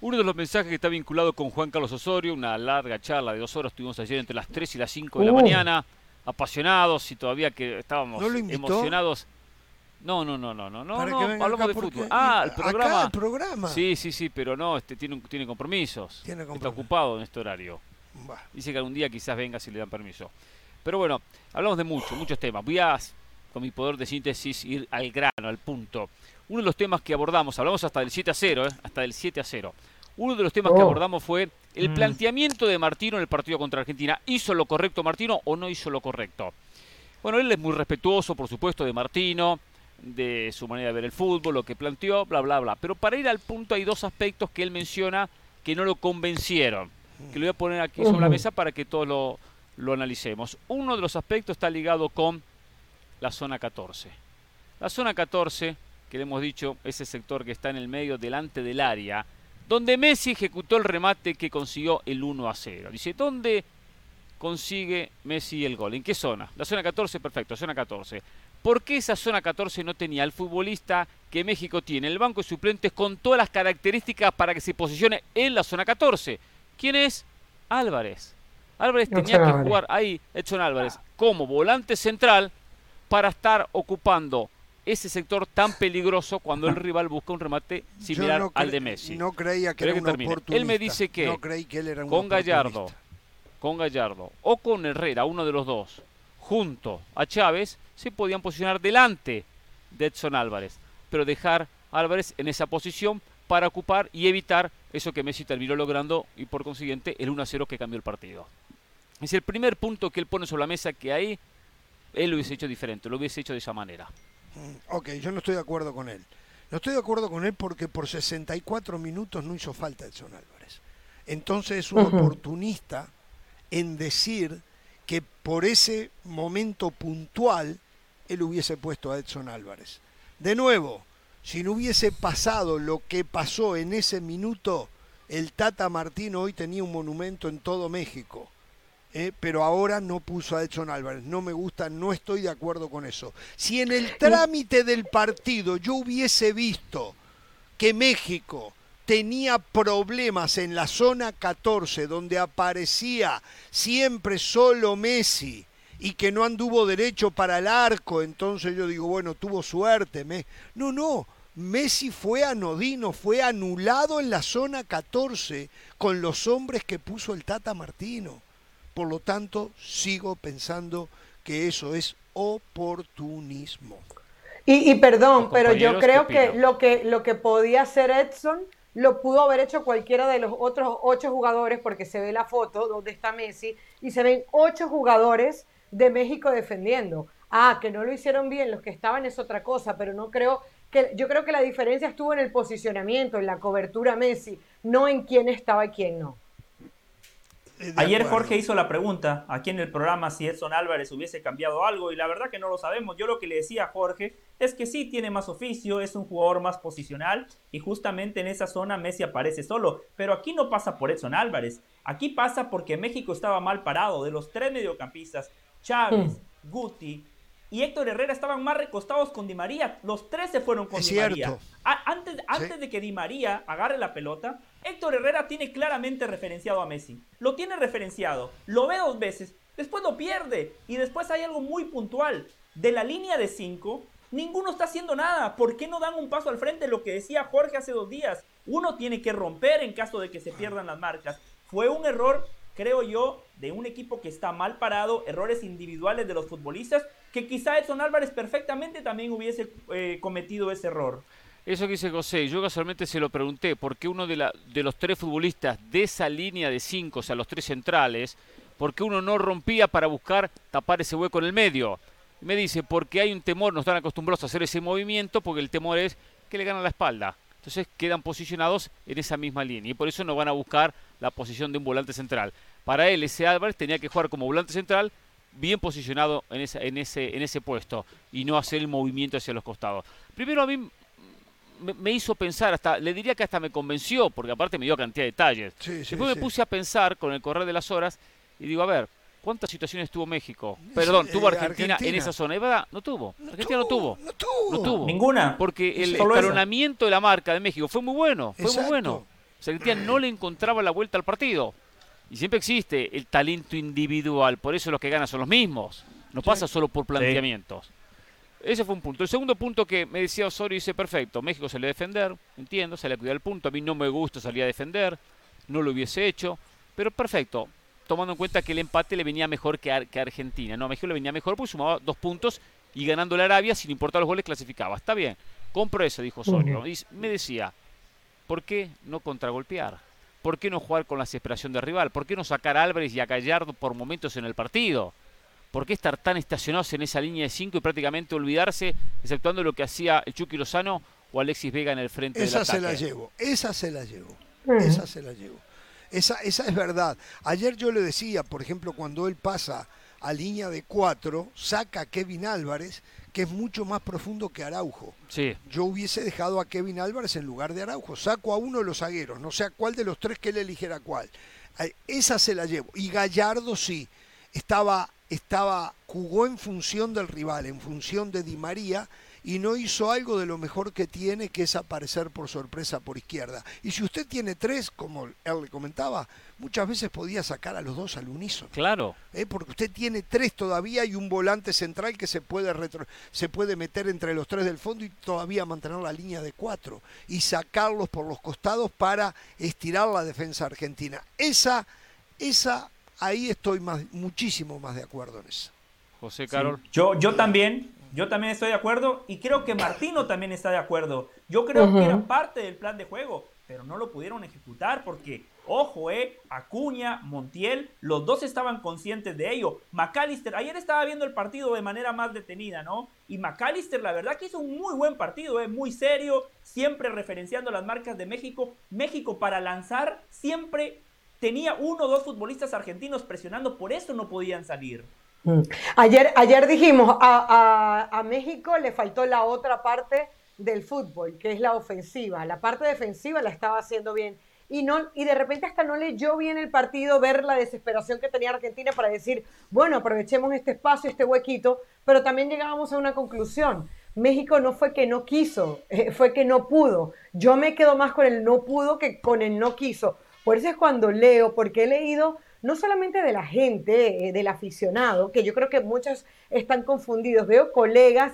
Uno de los mensajes que está vinculado con Juan Carlos Osorio, una larga charla de dos horas, estuvimos ayer entre las 3 y las 5 de la uh. mañana, apasionados y todavía que estábamos emocionados. No, no, no, no, no, no, no hablamos de fútbol. Ah, el programa. el programa. Sí, sí, sí, pero no, este tiene, tiene compromisos. Tiene compromisos. Está ocupado en este horario. Dice que algún día quizás venga si le dan permiso. Pero bueno, hablamos de mucho, muchos temas. Voy a, con mi poder de síntesis, ir al grano, al punto. Uno de los temas que abordamos, hablamos hasta del 7 a 0, ¿eh? hasta del 7 a 0. Uno de los temas que oh. abordamos fue el mm. planteamiento de Martino en el partido contra Argentina. ¿Hizo lo correcto Martino o no hizo lo correcto? Bueno, él es muy respetuoso, por supuesto, de Martino, de su manera de ver el fútbol, lo que planteó, bla, bla, bla. Pero para ir al punto hay dos aspectos que él menciona que no lo convencieron que lo voy a poner aquí sobre la mesa para que todos lo, lo analicemos. Uno de los aspectos está ligado con la zona 14. La zona 14, que le hemos dicho, ese sector que está en el medio delante del área, donde Messi ejecutó el remate que consiguió el 1 a 0. Dice, ¿dónde consigue Messi el gol? ¿En qué zona? La zona 14, perfecto, zona 14. ¿Por qué esa zona 14 no tenía el futbolista que México tiene, el banco de suplentes con todas las características para que se posicione en la zona 14? ¿Quién es? Álvarez. Álvarez tenía que jugar ahí, Edson Álvarez, como volante central para estar ocupando ese sector tan peligroso cuando el rival busca un remate similar al de Messi. No creía que era un oportunista. Él me dice que, con Gallardo, con Gallardo o con Herrera, uno de los dos, junto a Chávez, se podían posicionar delante de Edson Álvarez, pero dejar a Álvarez en esa posición para ocupar y evitar eso que Messi terminó logrando y por consiguiente el 1-0 que cambió el partido. Es el primer punto que él pone sobre la mesa que ahí él lo hubiese hecho diferente, lo hubiese hecho de esa manera. Mm, ok, yo no estoy de acuerdo con él. No estoy de acuerdo con él porque por 64 minutos no hizo falta Edson Álvarez. Entonces es un oportunista en decir que por ese momento puntual él hubiese puesto a Edson Álvarez. De nuevo, si no hubiese pasado lo que pasó en ese minuto, el Tata Martino hoy tenía un monumento en todo México. ¿eh? pero ahora no puso a Edson Álvarez. No me gusta, no estoy de acuerdo con eso. Si en el trámite del partido yo hubiese visto que México tenía problemas en la zona 14, donde aparecía siempre solo Messi, y que no anduvo derecho para el arco, entonces yo digo, bueno, tuvo suerte. Me... No, no, Messi fue anodino, fue anulado en la zona 14 con los hombres que puso el Tata Martino. Por lo tanto, sigo pensando que eso es oportunismo. Y, perdón, pero yo creo que lo, que lo que podía hacer Edson lo pudo haber hecho cualquiera de los otros ocho jugadores, porque se ve la foto donde está Messi y se ven ocho jugadores de México defendiendo. Ah, que no lo hicieron bien, los que estaban es otra cosa, pero no creo que yo creo que la diferencia estuvo en el posicionamiento, en la cobertura Messi, no en quién estaba y quién no. Ayer Jorge hizo la pregunta aquí en el programa si Edson Álvarez hubiese cambiado algo y la verdad que no lo sabemos. Yo lo que le decía a Jorge es que sí tiene más oficio, es un jugador más posicional y justamente en esa zona Messi aparece solo. Pero aquí no pasa por Edson Álvarez, aquí pasa porque México estaba mal parado. De los tres mediocampistas, Chávez, mm. Guti y Héctor Herrera estaban más recostados con Di María. Los tres se fueron con Di María. antes, antes de que Di María agarre la pelota, Héctor Herrera tiene claramente referenciado a Messi. Lo tiene referenciado, lo ve dos veces, después lo pierde. Y después hay algo muy puntual. De la línea de cinco, ninguno está haciendo nada. ¿Por qué no dan un paso al frente? Lo que decía Jorge hace dos días. Uno tiene que romper en caso de que se pierdan las marcas. Fue un error creo yo, de un equipo que está mal parado, errores individuales de los futbolistas, que quizá Edson Álvarez perfectamente también hubiese eh, cometido ese error. Eso que dice José, yo casualmente se lo pregunté, porque uno de, la, de los tres futbolistas de esa línea de cinco, o sea, los tres centrales, ¿por qué uno no rompía para buscar tapar ese hueco en el medio? me dice, porque hay un temor, no están acostumbrados a hacer ese movimiento, porque el temor es que le ganan la espalda. Entonces quedan posicionados en esa misma línea y por eso no van a buscar la posición de un volante central. Para él, ese Álvarez tenía que jugar como volante central bien posicionado en ese, en ese, en ese puesto y no hacer el movimiento hacia los costados. Primero a mí me, hizo pensar, hasta le diría que hasta me convenció, porque aparte me dio cantidad de detalles. Después me puse a pensar con el correr de las horas y digo, a ver, ¿cuántas situaciones tuvo México? Perdón, tuvo eh, Argentina, en esa zona. Verdad, no tuvo. Argentina no tuvo. No tuvo. Ninguna. Porque el escalonamiento de la marca de México fue muy bueno. Fue muy bueno. Argentina no le encontraba la vuelta al partido. Y siempre existe el talento individual, por eso los que ganan son los mismos. No pasa solo por planteamientos. Ese fue un punto. El segundo punto que me decía Osorio dice, perfecto, México se le defender, entiendo, se le cuida el punto, a mí no me gusta salir a defender, no lo hubiese hecho, pero perfecto, tomando en cuenta que el empate le venía mejor que, a, Argentina. No, a México le venía mejor porque sumaba dos puntos y ganando la Arabia, sin importar los goles, clasificaba. Está bien, compro eso, dijo Osorio. Y me decía, ¿por qué no contragolpear? ¿Por qué no jugar con la desesperación del rival? ¿Por qué no sacar a Álvarez y a Gallardo por momentos en el partido? ¿Por qué estar tan estacionados en esa línea de 5 y prácticamente olvidarse, exceptuando lo que hacía el Chucky Lozano o Alexis Vega en el frente esa del ataque? Esa se la llevo, esa se la llevo, esa se la llevo. Esa, esa es verdad. Ayer yo le decía, por ejemplo, cuando él pasa a línea de 4, saca a Kevin Álvarez, que es mucho más profundo que Araujo. Sí. Yo hubiese dejado a Kevin Álvarez en lugar de Araujo. Saco a uno de los zagueros, no sé a cuál de los tres que él eligiera cuál. Esa se la llevo. Y Gallardo sí, estaba estaba, jugó en función del rival, en función de Di María, y no hizo algo de lo mejor que tiene, que es aparecer por sorpresa por izquierda. Y si usted tiene tres, como él le comentaba, muchas veces podía sacar a los dos al unísono. Claro. ¿Eh? Porque usted tiene tres todavía y un volante central que se puede, retro, se puede meter entre los tres del fondo y todavía mantener la línea de cuatro y sacarlos por los costados para estirar la defensa argentina. Esa, esa ahí estoy más, muchísimo más de acuerdo en eso. José Carol. Yo, yo también, yo también estoy de acuerdo y creo que Martino también está de acuerdo. Yo creo que era parte del plan de juego, pero no lo pudieron ejecutar porque, ojo, eh, Acuña, Montiel, los dos estaban conscientes de ello. McAllister, ayer estaba viendo el partido de manera más detenida, ¿no? Y McAllister, la verdad que hizo un muy buen partido, eh, muy serio, siempre referenciando las marcas de México. México para lanzar siempre tenía uno o dos futbolistas argentinos presionando, por eso no podían salir. Mm. Ayer, ayer dijimos, a, México le faltó la otra parte del fútbol, que es la ofensiva. La parte defensiva la estaba haciendo bien. Y, no, y de repente hasta no leyó bien el partido, ver la desesperación que tenía Argentina para decir, bueno, aprovechemos este espacio, este huequito, pero también llegábamos a una conclusión. México no fue que no quiso, eh, fue que no pudo. Yo me quedo más con el no pudo que con el no quiso. Por eso es cuando leo, porque he leído no solamente de la gente, eh, del aficionado, que yo creo que muchos están confundidos. Veo colegas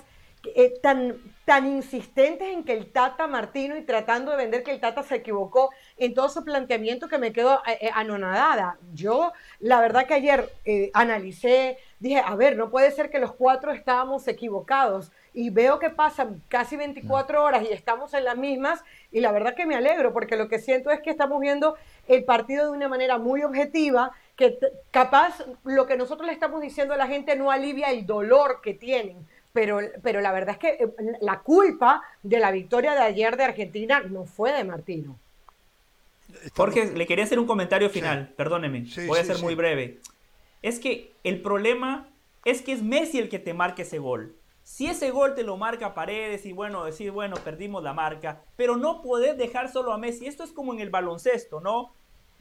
eh, tan, tan insistentes en que el Tata Martino y tratando de vender que el Tata se equivocó en todo su planteamiento que me quedo eh, anonadada. Yo, la verdad que ayer analicé, dije, a ver, no puede ser que los cuatro estábamos equivocados y veo que pasan casi 24 horas y estamos en las mismas y la verdad que me alegro porque lo que siento es que estamos viendo el partido de una manera muy objetiva, que capaz lo que nosotros le estamos diciendo a la gente no alivia el dolor que tienen. Pero, pero la verdad es que eh, la culpa de la victoria de ayer de Argentina no fue de Martino. Jorge, le quería hacer un comentario final, perdóneme, voy a ser muy breve. Es que el problema es que es Messi el que te marca ese gol. Si ese gol te lo marca Paredes y bueno, decir, bueno, perdimos la marca, pero no podés dejar solo a Messi. Esto es como en el baloncesto, ¿no?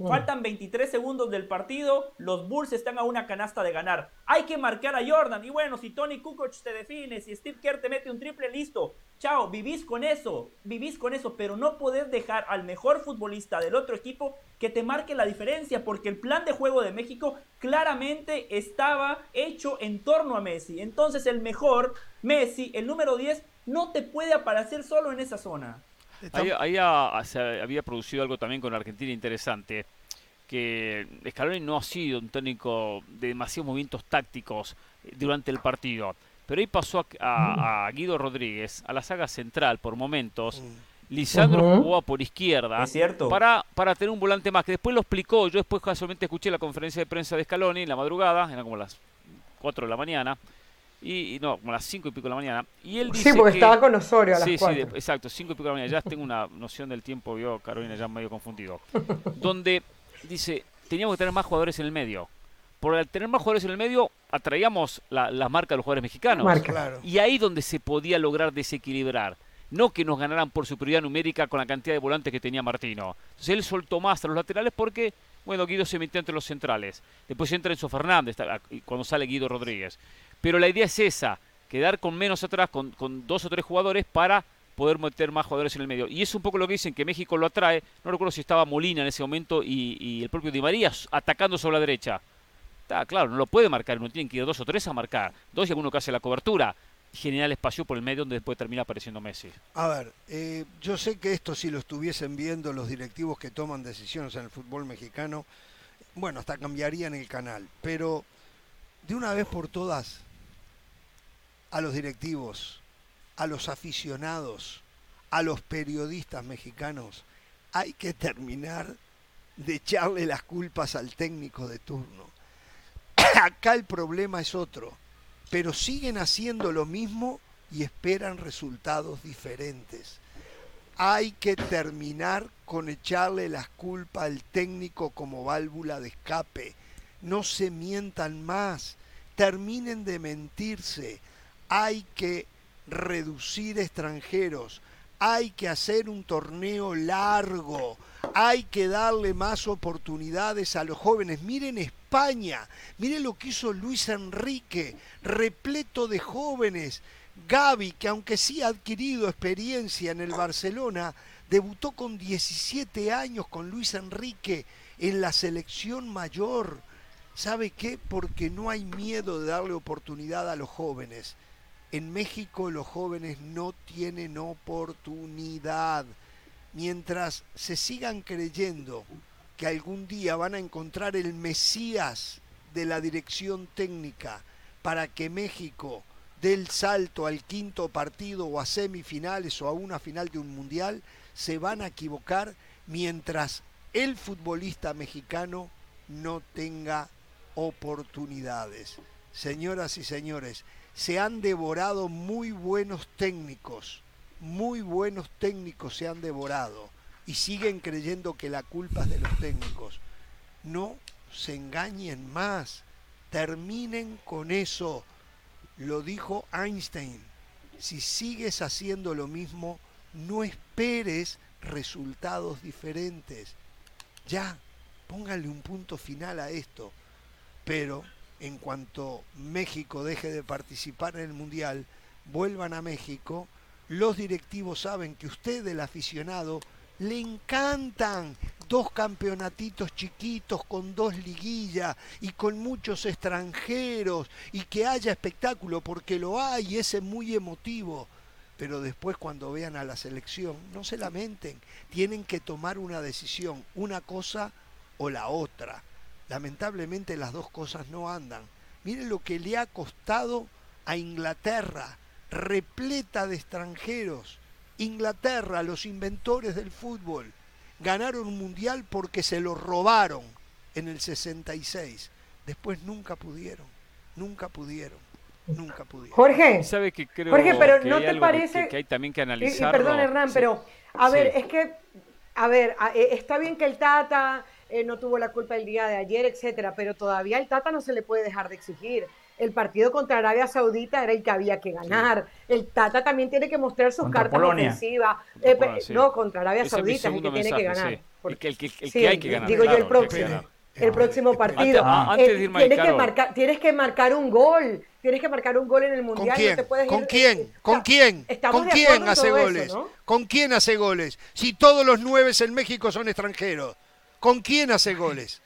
Faltan 23 segundos del partido, los Bulls están a una canasta de ganar. Hay que marcar a Jordan. Y bueno, si Tony Kukoc te define, si Steve Kerr te mete un triple, listo. Chao, vivís con eso, vivís con eso, pero no podés dejar al mejor futbolista del otro equipo que te marque la diferencia, porque el plan de juego de México claramente estaba hecho en torno a Messi. Entonces el mejor, Messi, el número 10, no te puede aparecer solo en esa zona. Ahí, se había producido algo también con Argentina interesante. que Scaloni no ha sido un técnico de demasiados movimientos tácticos eh, durante el partido. Pero ahí pasó a, Guido Rodríguez a la saga central por momentos. Mm. Lisandro jugó por izquierda Para, para tener un volante más, que después lo explicó. Yo después casualmente escuché la conferencia de prensa de Scaloni en la madrugada, eran como las 4 de la mañana. Y, no, como las 5 y pico de la mañana. Y él dice sí, porque estaba con Osorio a las Sí, sí, exacto, 5 y pico de la mañana. Ya tengo una noción del tiempo, vio Carolina, ya medio confundido. donde dice, teníamos que tener más jugadores en el medio. Por al tener más jugadores en el medio, atraíamos la, la marca de los jugadores mexicanos. Y ahí donde se podía lograr desequilibrar. No que nos ganaran por superioridad numérica con la cantidad de volantes que tenía Martino. Entonces él soltó más a los laterales porque, bueno, Guido se metió entre los centrales. Después entra Enzo Fernández cuando sale Guido Rodríguez. Pero la idea es esa, quedar con menos atrás, con, dos o tres jugadores para poder meter más jugadores en el medio. Y es un poco lo que dicen que México lo atrae. No recuerdo si estaba Molina en ese momento y, el propio Di María atacando sobre la derecha. Está claro, no lo puede marcar, uno tiene que ir dos o tres a marcar. Dos y alguno que hace la cobertura. Generar espacio por el medio donde después termina apareciendo Messi. A ver, eh, yo sé que esto si lo estuviesen viendo los directivos que toman decisiones en el fútbol mexicano, bueno, hasta cambiarían el canal. Pero de una vez por todas, a los directivos, a los aficionados, a los periodistas mexicanos, hay que terminar de echarle las culpas al técnico de turno. Acá el problema es otro, pero siguen haciendo lo mismo y esperan resultados diferentes. Hay que terminar con echarle las culpas al técnico como válvula de escape. No se mientan más, terminen de mentirse. Hay que reducir extranjeros, hay que hacer un torneo largo, hay que darle más oportunidades a los jóvenes. Miren España, miren lo que hizo Luis Enrique, repleto de jóvenes. Gaby, que aunque sí ha adquirido experiencia en el Barcelona, debutó con 17 años con Luis Enrique en la selección mayor. ¿Sabe qué? Porque no hay miedo de darle oportunidad a los jóvenes. En México los jóvenes no tienen oportunidad. Mientras se sigan creyendo que algún día van a encontrar el Mesías de la dirección técnica para que México dé el salto al quinto partido o a semifinales o a una final de un mundial, se van a equivocar mientras el futbolista mexicano no tenga oportunidades. Señoras y señores, se han devorado muy buenos técnicos, muy buenos técnicos se han devorado y siguen creyendo que la culpa es de los técnicos. No se engañen más, terminen con eso. Lo dijo Einstein, si sigues haciendo lo mismo, no esperes resultados diferentes. Ya, póngale un punto final a esto. Pero en cuanto México deje de participar en el Mundial, vuelvan a México, los directivos saben que usted, el aficionado, le encantan dos campeonatitos chiquitos con dos liguillas y con muchos extranjeros y que haya espectáculo, porque lo hay y ese es muy emotivo. Pero después cuando vean a la selección, no se lamenten, tienen que tomar una decisión, una cosa o la otra lamentablemente las dos cosas no andan. Miren lo que le ha costado a Inglaterra, repleta de extranjeros. Inglaterra, los inventores del fútbol, ganaron un mundial porque se lo robaron en el 66. Después nunca pudieron, nunca pudieron. Nunca pudieron. Jorge, ¿sabe que creo Jorge, pero ¿no te parece que, hay también que analizar? Perdón, Hernán, pero a ver, es que, a ver, eh, está bien que el Tata eh, no tuvo la culpa el día de ayer, etcétera, pero todavía el Tata no se le puede dejar de exigir. El partido contra Arabia Saudita era el que había que ganar. El Tata también tiene que mostrar sus cartas ofensivas. Eh, no, contra Arabia Saudita es el que tiene que ganar. Porque, el, que, hay que ganar. Digo yo el próximo. El próximo partido. Antes, de tienes, que marcar, tienes que marcar un gol. Tienes que marcar un gol en el mundial. ¿Con quién? ¿Con quién? ¿Con quién? hace goles? ¿Con quién hace goles? Si todos los nueve en México son extranjeros. ¿Con quién hace goles?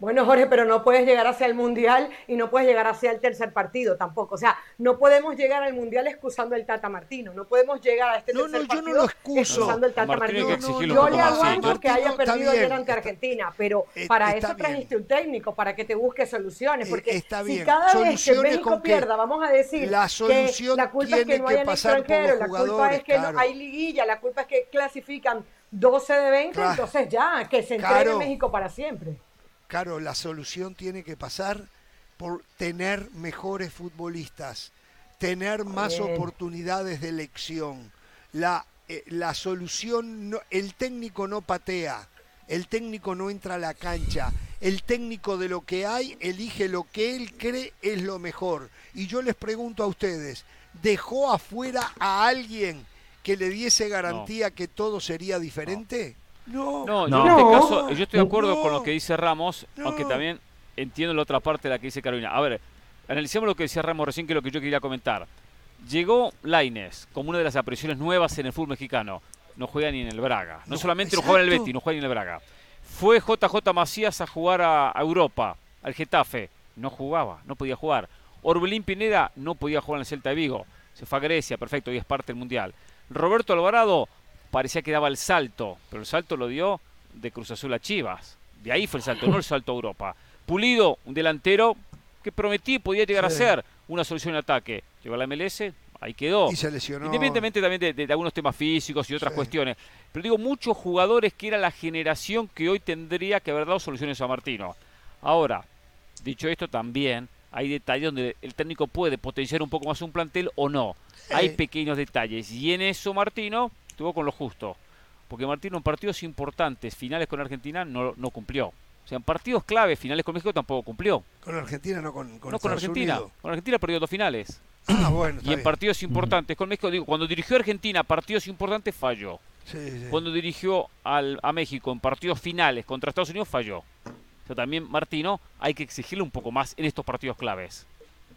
Bueno, Jorge, pero no puedes llegar hacia el Mundial y no puedes llegar hacia el tercer partido tampoco. O sea, no podemos llegar al Mundial excusando el Tata Martino. No podemos llegar a este no, tercer no, partido yo no lo excuso. excusando el Tata Martino. yo le aguanto que haya perdido ayer ante Argentina, pero eh, para eso trajiste un técnico, para que te busque soluciones. Eh, porque si cada vez que México pierda, vamos a decir la solución que la culpa es que no haya extranjero, la culpa es que no hay liguilla, la culpa es que clasifican 12 de 20, entonces ya, que se entregue México para siempre. Claro, la solución tiene que pasar por tener mejores futbolistas, tener más oportunidades de elección. La, eh, la solución, el técnico no patea, el técnico no entra a la cancha, el técnico de lo que hay elige lo que él cree es lo mejor. Y yo les pregunto a ustedes, ¿dejó afuera a alguien que le diese garantía que todo sería diferente? No, no, yo en este caso, yo estoy de acuerdo con lo que dice Ramos, aunque también entiendo la otra parte de la que dice Carolina. A ver, analicemos lo que decía Ramos recién, que es lo que yo quería comentar. Llegó Laines como una de las apariciones nuevas en el fútbol mexicano. No juega ni en el Braga. No, solamente no juega en el Betty, no juega ni en el Braga. Fue JJ Macías a jugar a, Europa, al Getafe. No jugaba, no podía jugar. Orbelín Pineda no podía jugar en el Celta de Vigo. Se fue a Grecia, perfecto, y es parte del Mundial. Roberto Alvarado parecía que daba el salto, pero el salto lo dio de Cruz Azul a Chivas. De ahí fue el salto, no el salto a Europa. Pulido, un delantero que prometí podía llegar a ser una solución de ataque. Llegó a la MLS, ahí quedó. Y se lesionó. Independientemente también de, algunos temas físicos y otras cuestiones. Pero digo, muchos jugadores que era la generación que hoy tendría que haber dado soluciones a Martino. Ahora, dicho esto, también hay detalles donde el técnico puede potenciar un poco más un plantel o no. Hay pequeños detalles. Y en eso Martino estuvo con lo justo. Porque Martino en partidos importantes, finales con Argentina, no, no cumplió. O sea, en partidos clave, finales con México, tampoco cumplió. Con Argentina, no con, con, no con Argentina. Con Argentina perdió dos finales. Ah, bueno, y en partidos importantes con México, digo, cuando dirigió a Argentina partidos importantes, falló. Cuando dirigió al, a México en partidos finales contra Estados Unidos, falló. O sea, también Martino hay que exigirle un poco más en estos partidos claves.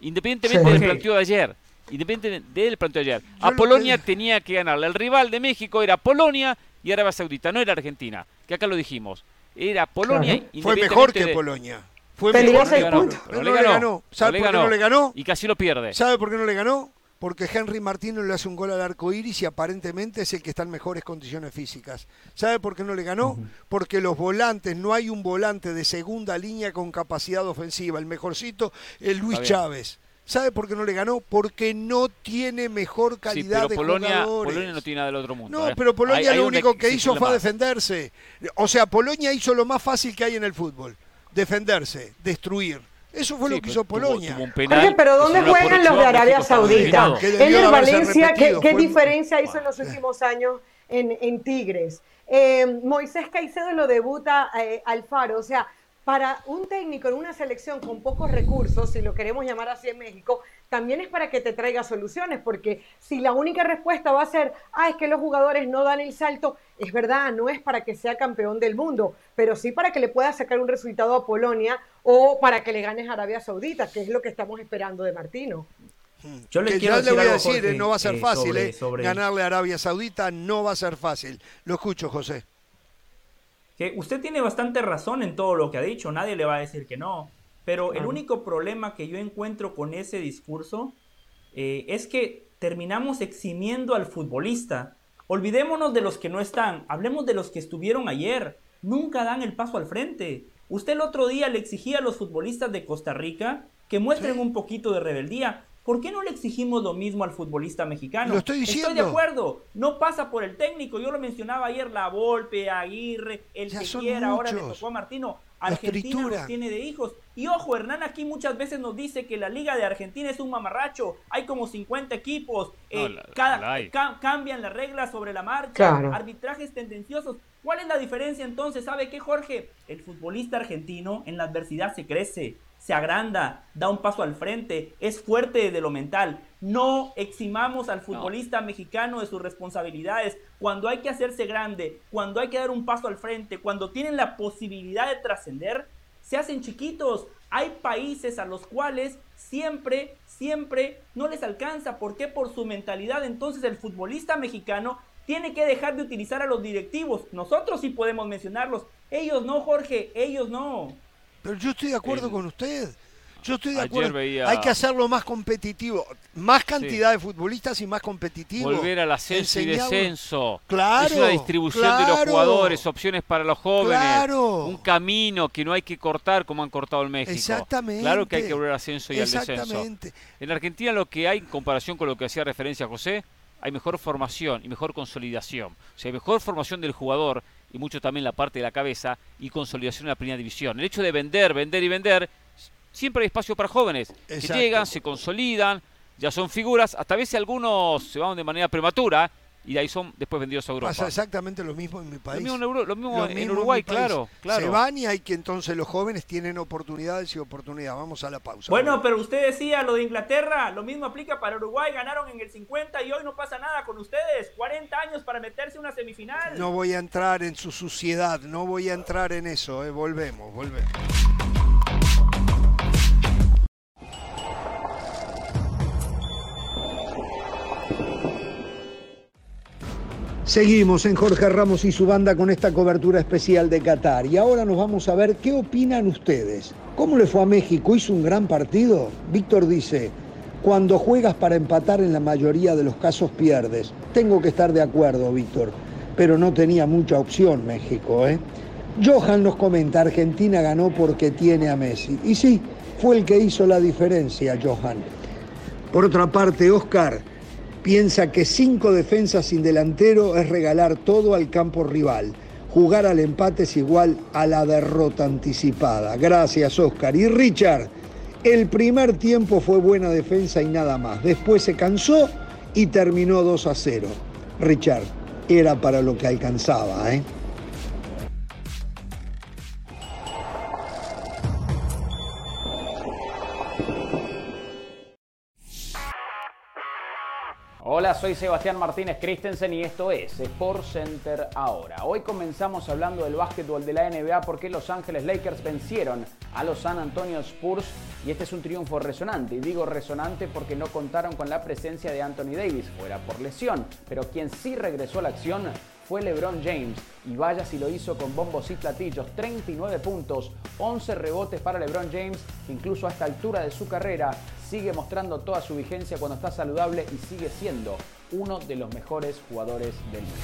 Independientemente del planteo de ayer. Independiente del planteó ayer. a Polonia tenía que ganarle. El rival de México era Polonia y Arabia Saudita, no era Argentina. Que acá lo dijimos. Era Polonia. Fue mejor que Polonia. Fue mejor que Polonia. Pero no le ganó. ¿Sabe por qué no le ganó? Y casi lo pierde. ¿Sabe por qué no le ganó? Porque Henry Martínez le hace un gol al arco iris y aparentemente es el que está en mejores condiciones físicas. ¿Sabe por qué no le ganó? Porque los volantes, no hay un volante de segunda línea con capacidad ofensiva. El mejorcito es Luis Chávez. ¿Sabe por qué no le ganó? Porque no tiene mejor calidad de Polonia, jugadores. Polonia no tiene nada del otro mundo. No, ¿eh? pero Polonia lo único que hizo fue defenderse. O sea, Polonia hizo lo más fácil que hay en el fútbol. Defenderse, destruir. Eso fue lo que hizo Polonia. pero ¿dónde juegan los de Arabia Saudita? En el Valencia, ¿qué, diferencia hizo en los últimos años en, Tigres? Eh, Moisés Caicedo lo debuta eh, Alfaro, o sea, para un técnico en una selección con pocos recursos, si lo queremos llamar así en México, también es para que te traiga soluciones, porque si la única respuesta va a ser, ah, es que los jugadores no dan el salto, es verdad, no es para que sea campeón del mundo, pero sí para que le pueda sacar un resultado a Polonia o para que le ganes a Arabia Saudita, que es lo que estamos esperando de Martino. Yo le, quiero le voy a decir, eh, no va a ser eh, fácil, eh, ganarle a Arabia Saudita no va a ser fácil. Lo escucho, José que usted tiene bastante razón en todo lo que ha dicho, nadie le va a decir que no, pero el único problema que yo encuentro con ese discurso eh, es que terminamos eximiendo al futbolista. Olvidémonos de los que no están, hablemos de los que estuvieron ayer, nunca dan el paso al frente. Usted el otro día le exigía a los futbolistas de Costa Rica que muestren un poquito de rebeldía. ¿Por qué no le exigimos lo mismo al futbolista mexicano? Lo estoy diciendo. Estoy de acuerdo. No pasa por el técnico. Yo lo mencionaba ayer, La Volpe, Aguirre, el que quiera. Ahora le tocó a Martino. Argentina los tiene de hijos. Y ojo, Hernán aquí muchas veces nos dice que la Liga de Argentina es un mamarracho. Hay como 50 equipos. Eh, cada, cambian las reglas sobre la marcha. Arbitrajes tendenciosos. ¿Cuál es la diferencia entonces? ¿Sabe qué, Jorge? El futbolista argentino en la adversidad se crece se agranda, da un paso al frente, es fuerte de lo mental. No eximamos al futbolista mexicano de sus responsabilidades. Cuando hay que hacerse grande, cuando hay que dar un paso al frente, cuando tienen la posibilidad de trascender, se hacen chiquitos. Hay países a los cuales siempre, siempre no les alcanza. ¿Por qué? Por su mentalidad. Entonces el futbolista mexicano tiene que dejar de utilizar a los directivos. Nosotros sí podemos mencionarlos. Ellos no, Jorge, ellos no. Pero yo estoy de acuerdo con usted. Yo estoy de acuerdo. Hay que hacerlo más competitivo. Más cantidad de futbolistas y más competitivo. Volver al ascenso y descenso. Claro. Es una distribución de los jugadores, opciones para los jóvenes. Claro. Un camino que no hay que cortar como han cortado en México. Exactamente. Claro que hay que volver al ascenso y al descenso. En Argentina lo que hay en comparación con lo que hacía referencia José, hay mejor formación y mejor consolidación. O sea, hay mejor formación del jugador y mucho también la parte de la cabeza y consolidación en la primera división. El hecho de vender, vender y vender siempre hay espacio para jóvenes que llegan, se consolidan, ya son figuras, hasta a veces algunos se van de manera prematura y de ahí son después vendidos a Europa. Pasa exactamente lo mismo en mi país. Lo mismo, en, Uruguay, claro, claro. Se van y hay que entonces los jóvenes tienen oportunidades y oportunidades. Vamos a la pausa. Bueno, pero usted decía lo de Inglaterra, lo mismo aplica para Uruguay, ganaron en el 50 y hoy no pasa nada con ustedes. 40 años para meterse en una semifinal. No voy a entrar en su suciedad, no voy a entrar en eso, eh. volvemos, volvemos. Seguimos en Jorge Ramos y su banda con esta cobertura especial de Qatar. Y ahora nos vamos a ver qué opinan ustedes. ¿Cómo le fue a México? ¿Hizo un gran partido? Víctor dice, cuando juegas para empatar en la mayoría de los casos pierdes. Tengo que estar de acuerdo, Víctor, pero no tenía mucha opción México. ¿eh? Johan nos comenta, Argentina ganó porque tiene a Messi. Y sí, fue el que hizo la diferencia, Johan. Por otra parte, Oscar piensa que cinco defensas sin delantero es regalar todo al campo rival. Jugar al empate es igual a la derrota anticipada. Gracias, Oscar. Y Richard, el primer tiempo fue buena defensa y nada más. Después se cansó y terminó 2 a 0. Richard, era para lo que alcanzaba, ¿eh? Hola, soy Sebastián Martínez Christensen y esto es Sport Center ahora. Hoy comenzamos hablando del básquetbol de la NBA porque Los Ángeles Lakers vencieron a los San Antonio Spurs y este es un triunfo resonante. Y digo resonante porque no contaron con la presencia de Anthony Davis, fuera por lesión, pero quien sí regresó a la acción fue LeBron James y vaya si lo hizo con bombos y platillos, 39 puntos, 11 rebotes para LeBron James, incluso a esta altura de su carrera sigue mostrando toda su vigencia cuando está saludable y sigue siendo uno de los mejores jugadores del mundo.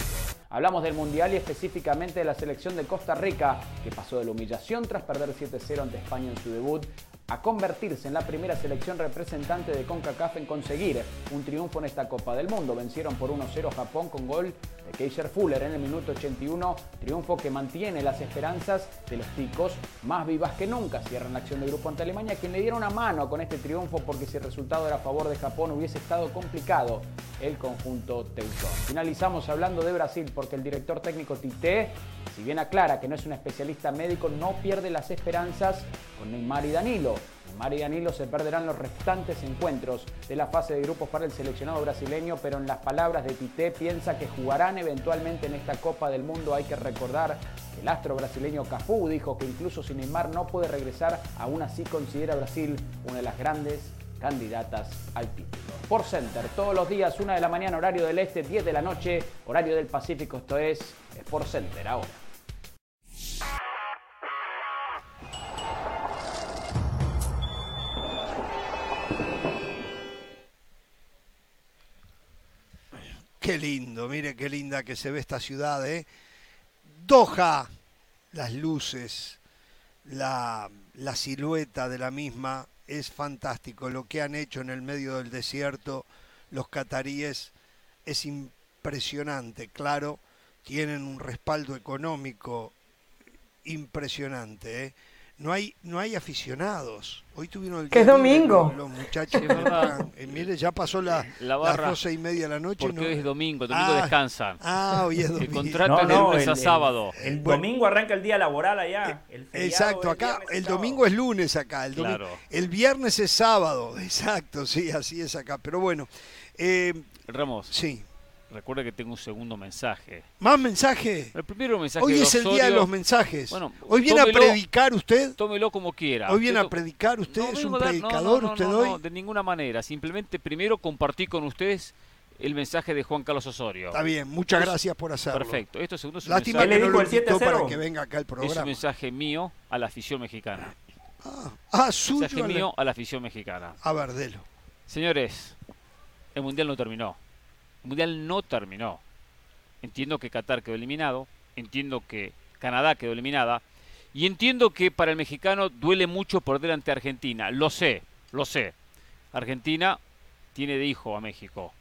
Hablamos del Mundial y específicamente de la selección de Costa Rica, que pasó de la humillación tras perder 7-0 ante España en su debut a convertirse en la primera selección representante de CONCACAF en conseguir un triunfo en esta Copa del Mundo. Vencieron por 1-0 Japón con gol de Keiser Fuller en el minuto 81, triunfo que mantiene las esperanzas de los ticos más vivas que nunca. Cierran la acción de grupo ante Alemania, quien le dieron una mano con este triunfo porque si el resultado era a favor de Japón hubiese estado complicado el conjunto teutón. Finalizamos hablando de Brasil porque el director técnico Tite, si bien aclara que no es un especialista médico, no pierde las esperanzas con Neymar y Danilo. Neymar y Danilo se perderán los restantes encuentros de la fase de grupos para el seleccionado brasileño, pero en las palabras de Tite piensa que jugarán eventualmente en esta Copa del Mundo. Hay que recordar que el astro brasileño Cafú dijo que incluso si Neymar no puede regresar, aún así considera a Brasil una de las grandes candidatas al título. Por Center, todos los días, 1 de la mañana, horario del este, 10 de la noche, horario del Pacífico, esto es Sport Center ahora. Qué lindo, mire qué linda que se ve esta ciudad, ¿eh? Doha, las luces, la, la silueta de la misma, es fantástico. Lo que han hecho en el medio del desierto los cataríes es impresionante. Claro, tienen un respaldo económico impresionante. ¿eh? No hay no hay aficionados. Hoy tuvieron el que es domingo. Los, muchachos eh, mire, ya pasó la, la las doce y media de la noche. Porque hoy es domingo, domingo ah, descansan. Ah, hoy es domingo. El contrato no, es a sábado. El, domingo arranca el día laboral allá. Exacto, acá el domingo es lunes acá. El, claro. el viernes es sábado. Exacto, sí, así es acá. Pero bueno. Eh, Ramos. Sí. Recuerda que tengo un segundo mensaje. ¿Más mensaje? El primero mensaje. Hoy es el día de los mensajes. Bueno, hoy viene a predicar usted. Tómelo como quiera. Hoy viene a predicar usted. ¿Es un predicador usted hoy? de ninguna manera. Simplemente primero compartí con ustedes el mensaje de Juan Carlos Osorio. Está bien, muchas gracias por hacerlo. Perfecto. Esto segundo es un Lástima mensaje. que no lo para que venga acá el programa. Es un mensaje mío a la afición mexicana. Ah, ah suyo. mío a la afición mexicana. A ver, delo. Señores, el Mundial no terminó. Mundial no terminó. Entiendo que Qatar quedó eliminado, entiendo que Canadá quedó eliminada, y entiendo que para el mexicano duele mucho perder ante Argentina. Lo sé, lo sé. Argentina tiene de hijo a México.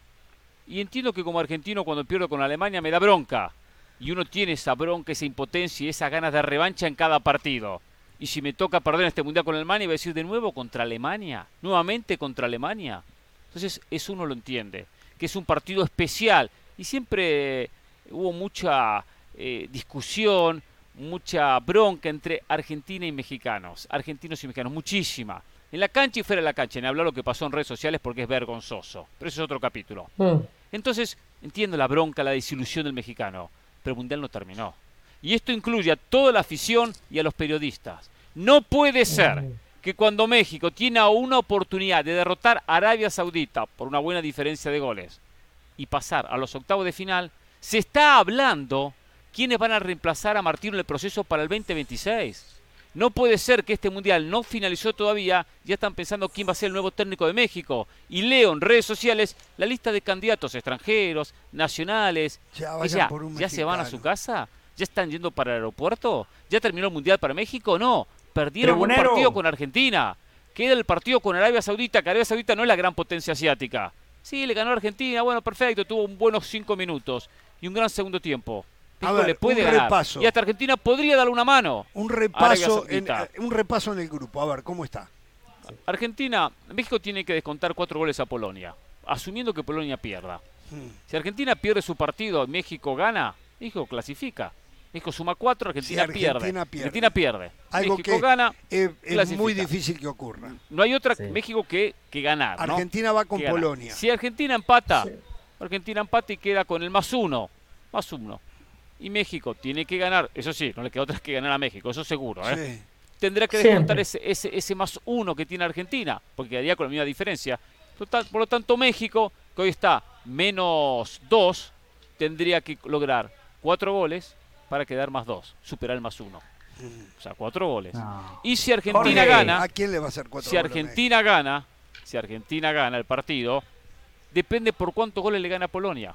Y entiendo que como argentino cuando pierdo con Alemania me da bronca. Y uno tiene esa bronca, esa impotencia y esas ganas de revancha en cada partido. Y si me toca perder este mundial con Alemania, voy a decir de nuevo contra Alemania. Nuevamente contra Alemania. Entonces, eso uno lo entiende. Que es un partido especial. Y siempre hubo mucha eh, discusión, mucha bronca entre Argentina y mexicanos, argentinos y mexicanos, muchísima. En la cancha y fuera de la cancha, en hablar lo que pasó en redes sociales porque es vergonzoso. Pero eso es otro capítulo. Mm. Entonces, entiendo la bronca, la desilusión del mexicano, pero el Mundial no terminó. Y esto incluye a toda la afición y a los periodistas. No puede ser mm. Que cuando México tiene una oportunidad de derrotar a Arabia Saudita por una buena diferencia de goles y pasar a los octavos de final, se está hablando quiénes van a reemplazar a Martino en el proceso para el 2026. No puede ser que este mundial no finalizó todavía, ya están pensando quién va a ser el nuevo técnico de México. Y leo en redes sociales la lista de candidatos extranjeros, nacionales. Ya, ya se van a su casa, ya están yendo para el aeropuerto, ya terminó el mundial para México, no, perdieron un partido con Argentina. Queda el partido con Arabia Saudita, que Arabia Saudita no es la gran potencia asiática. Sí, le ganó a Argentina, bueno, perfecto, tuvo un buenos cinco minutos y un gran segundo tiempo le puede ganar. Y hasta Argentina podría darle una mano. Un repaso, en, eh, un repaso en el grupo. A ver, ¿cómo está? Argentina, México tiene que descontar cuatro goles a Polonia, asumiendo que Polonia pierda. Hmm. Si Argentina pierde su partido, México gana, México clasifica. México suma cuatro, Argentina, pierde. Argentina pierde. Algo México que gana. Es, muy difícil que ocurra. No hay otra México que, que ganar. Argentina va con Polonia. Si Argentina empata, Argentina empata y queda con el más uno. Más uno y México tiene que ganar, eso sí, no le queda otra que ganar a México, eso seguro, ¿eh? Tendrá que descontar ese, ese, ese, más uno que tiene Argentina, porque quedaría con la misma diferencia. Total, por lo tanto, México, que hoy está menos dos, tendría que lograr cuatro goles para quedar más dos, superar el más uno. O sea, cuatro goles. Y si Argentina gana, ¿a quién le va a hacer cuatro Si Argentina gana, si Argentina gana el partido, depende por cuántos goles le gana a Polonia.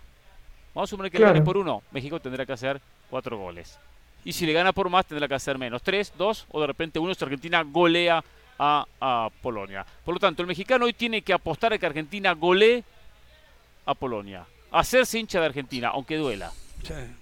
Vamos a suponer que le gane por uno. México tendrá que hacer cuatro goles. Y si le gana por más, tendrá que hacer menos. Tres, dos, o de repente uno si Argentina golea a, Polonia. Por lo tanto, el mexicano hoy tiene que apostar a que Argentina golee a Polonia. Hacerse hincha de Argentina, aunque duela.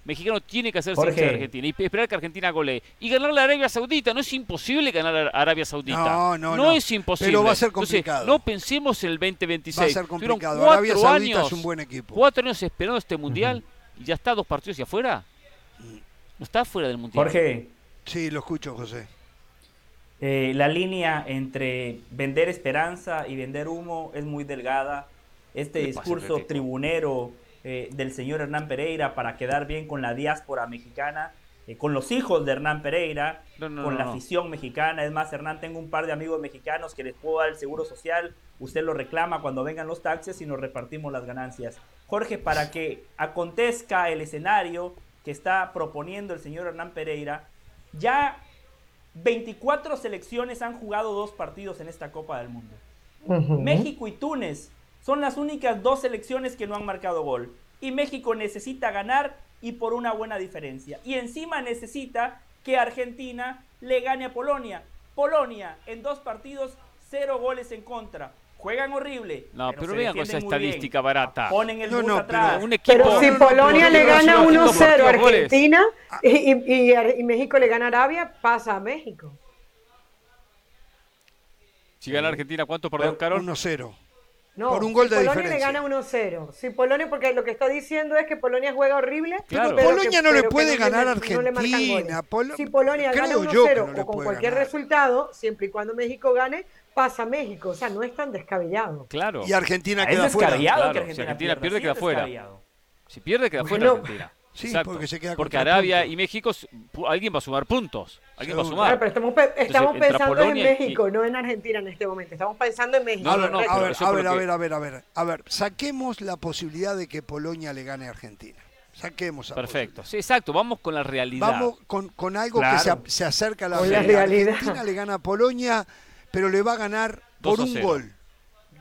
Mexicano tiene que hacerse hincha de Argentina y esperar que Argentina golee. Y ganar la Arabia Saudita. No es imposible ganar a Arabia Saudita. No, no, no. es imposible. Pero va a ser complicado. no pensemos en el 2026. Va a ser complicado. Arabia Saudita años, es un buen equipo. Cuatro años esperando este mundial y ya está dos partidos y afuera. No está fuera del mundial. Jorge. Sí, lo escucho, José. Eh, la línea entre vender esperanza y vender humo es muy delgada. Este discurso tribunero eh, del señor Hernán Pereira para quedar bien con la diáspora mexicana, eh, con los hijos de Hernán Pereira, con la afición mexicana. Es más, Hernán, tengo un par de amigos mexicanos que les puedo dar el seguro social. Usted lo reclama cuando vengan los taxes y nos repartimos las ganancias. Jorge, para que acontezca el escenario que está proponiendo el señor Hernán Pereira, ya 24 selecciones han jugado dos partidos en esta Copa del Mundo. México y Túnez son las únicas dos selecciones que no han marcado gol. Y México necesita ganar y por una buena diferencia. Y encima necesita que Argentina le gane a Polonia. Polonia en dos partidos, cero goles en contra. Juegan horrible. No, pero, vean con esa estadística barata. Ponen el no, atrás. Pero, un equipo, si Polonia le gana 1-0 a Argentina y, y, México le gana a Arabia, pasa a México. Si gana Argentina, ¿cuánto perdón, Carol? 1-0. No, por un gol de Polonia le gana 1-0. Si Polonia, porque lo que está diciendo es que Polonia juega horrible. Claro. Polonia no le puede ganar a Argentina. si Polonia gana 1-0 o con cualquier resultado, siempre y cuando México gane, pasa México. O sea, no es tan descabellado. Claro. Y Argentina queda fuera. Argentina, si Argentina pierde, queda fuera. Si pierde, queda fuera Argentina. Sí, porque se queda Porque Arabia y México, alguien va a sumar puntos. Alguien va a sumar. pero estamos, estamos pensando en México, no en Argentina en este momento. Estamos pensando en México. No, no, no. A ver, a ver, a ver, a ver, a ver. A ver, saquemos la posibilidad de que Polonia le gane a Argentina. Saquemos a Perfecto. Sí, exacto. Vamos con la realidad. Vamos con, con algo que se, se, acerca a la, realidad. la realidad. Argentina le gana a Polonia, pero le va a ganar por un gol.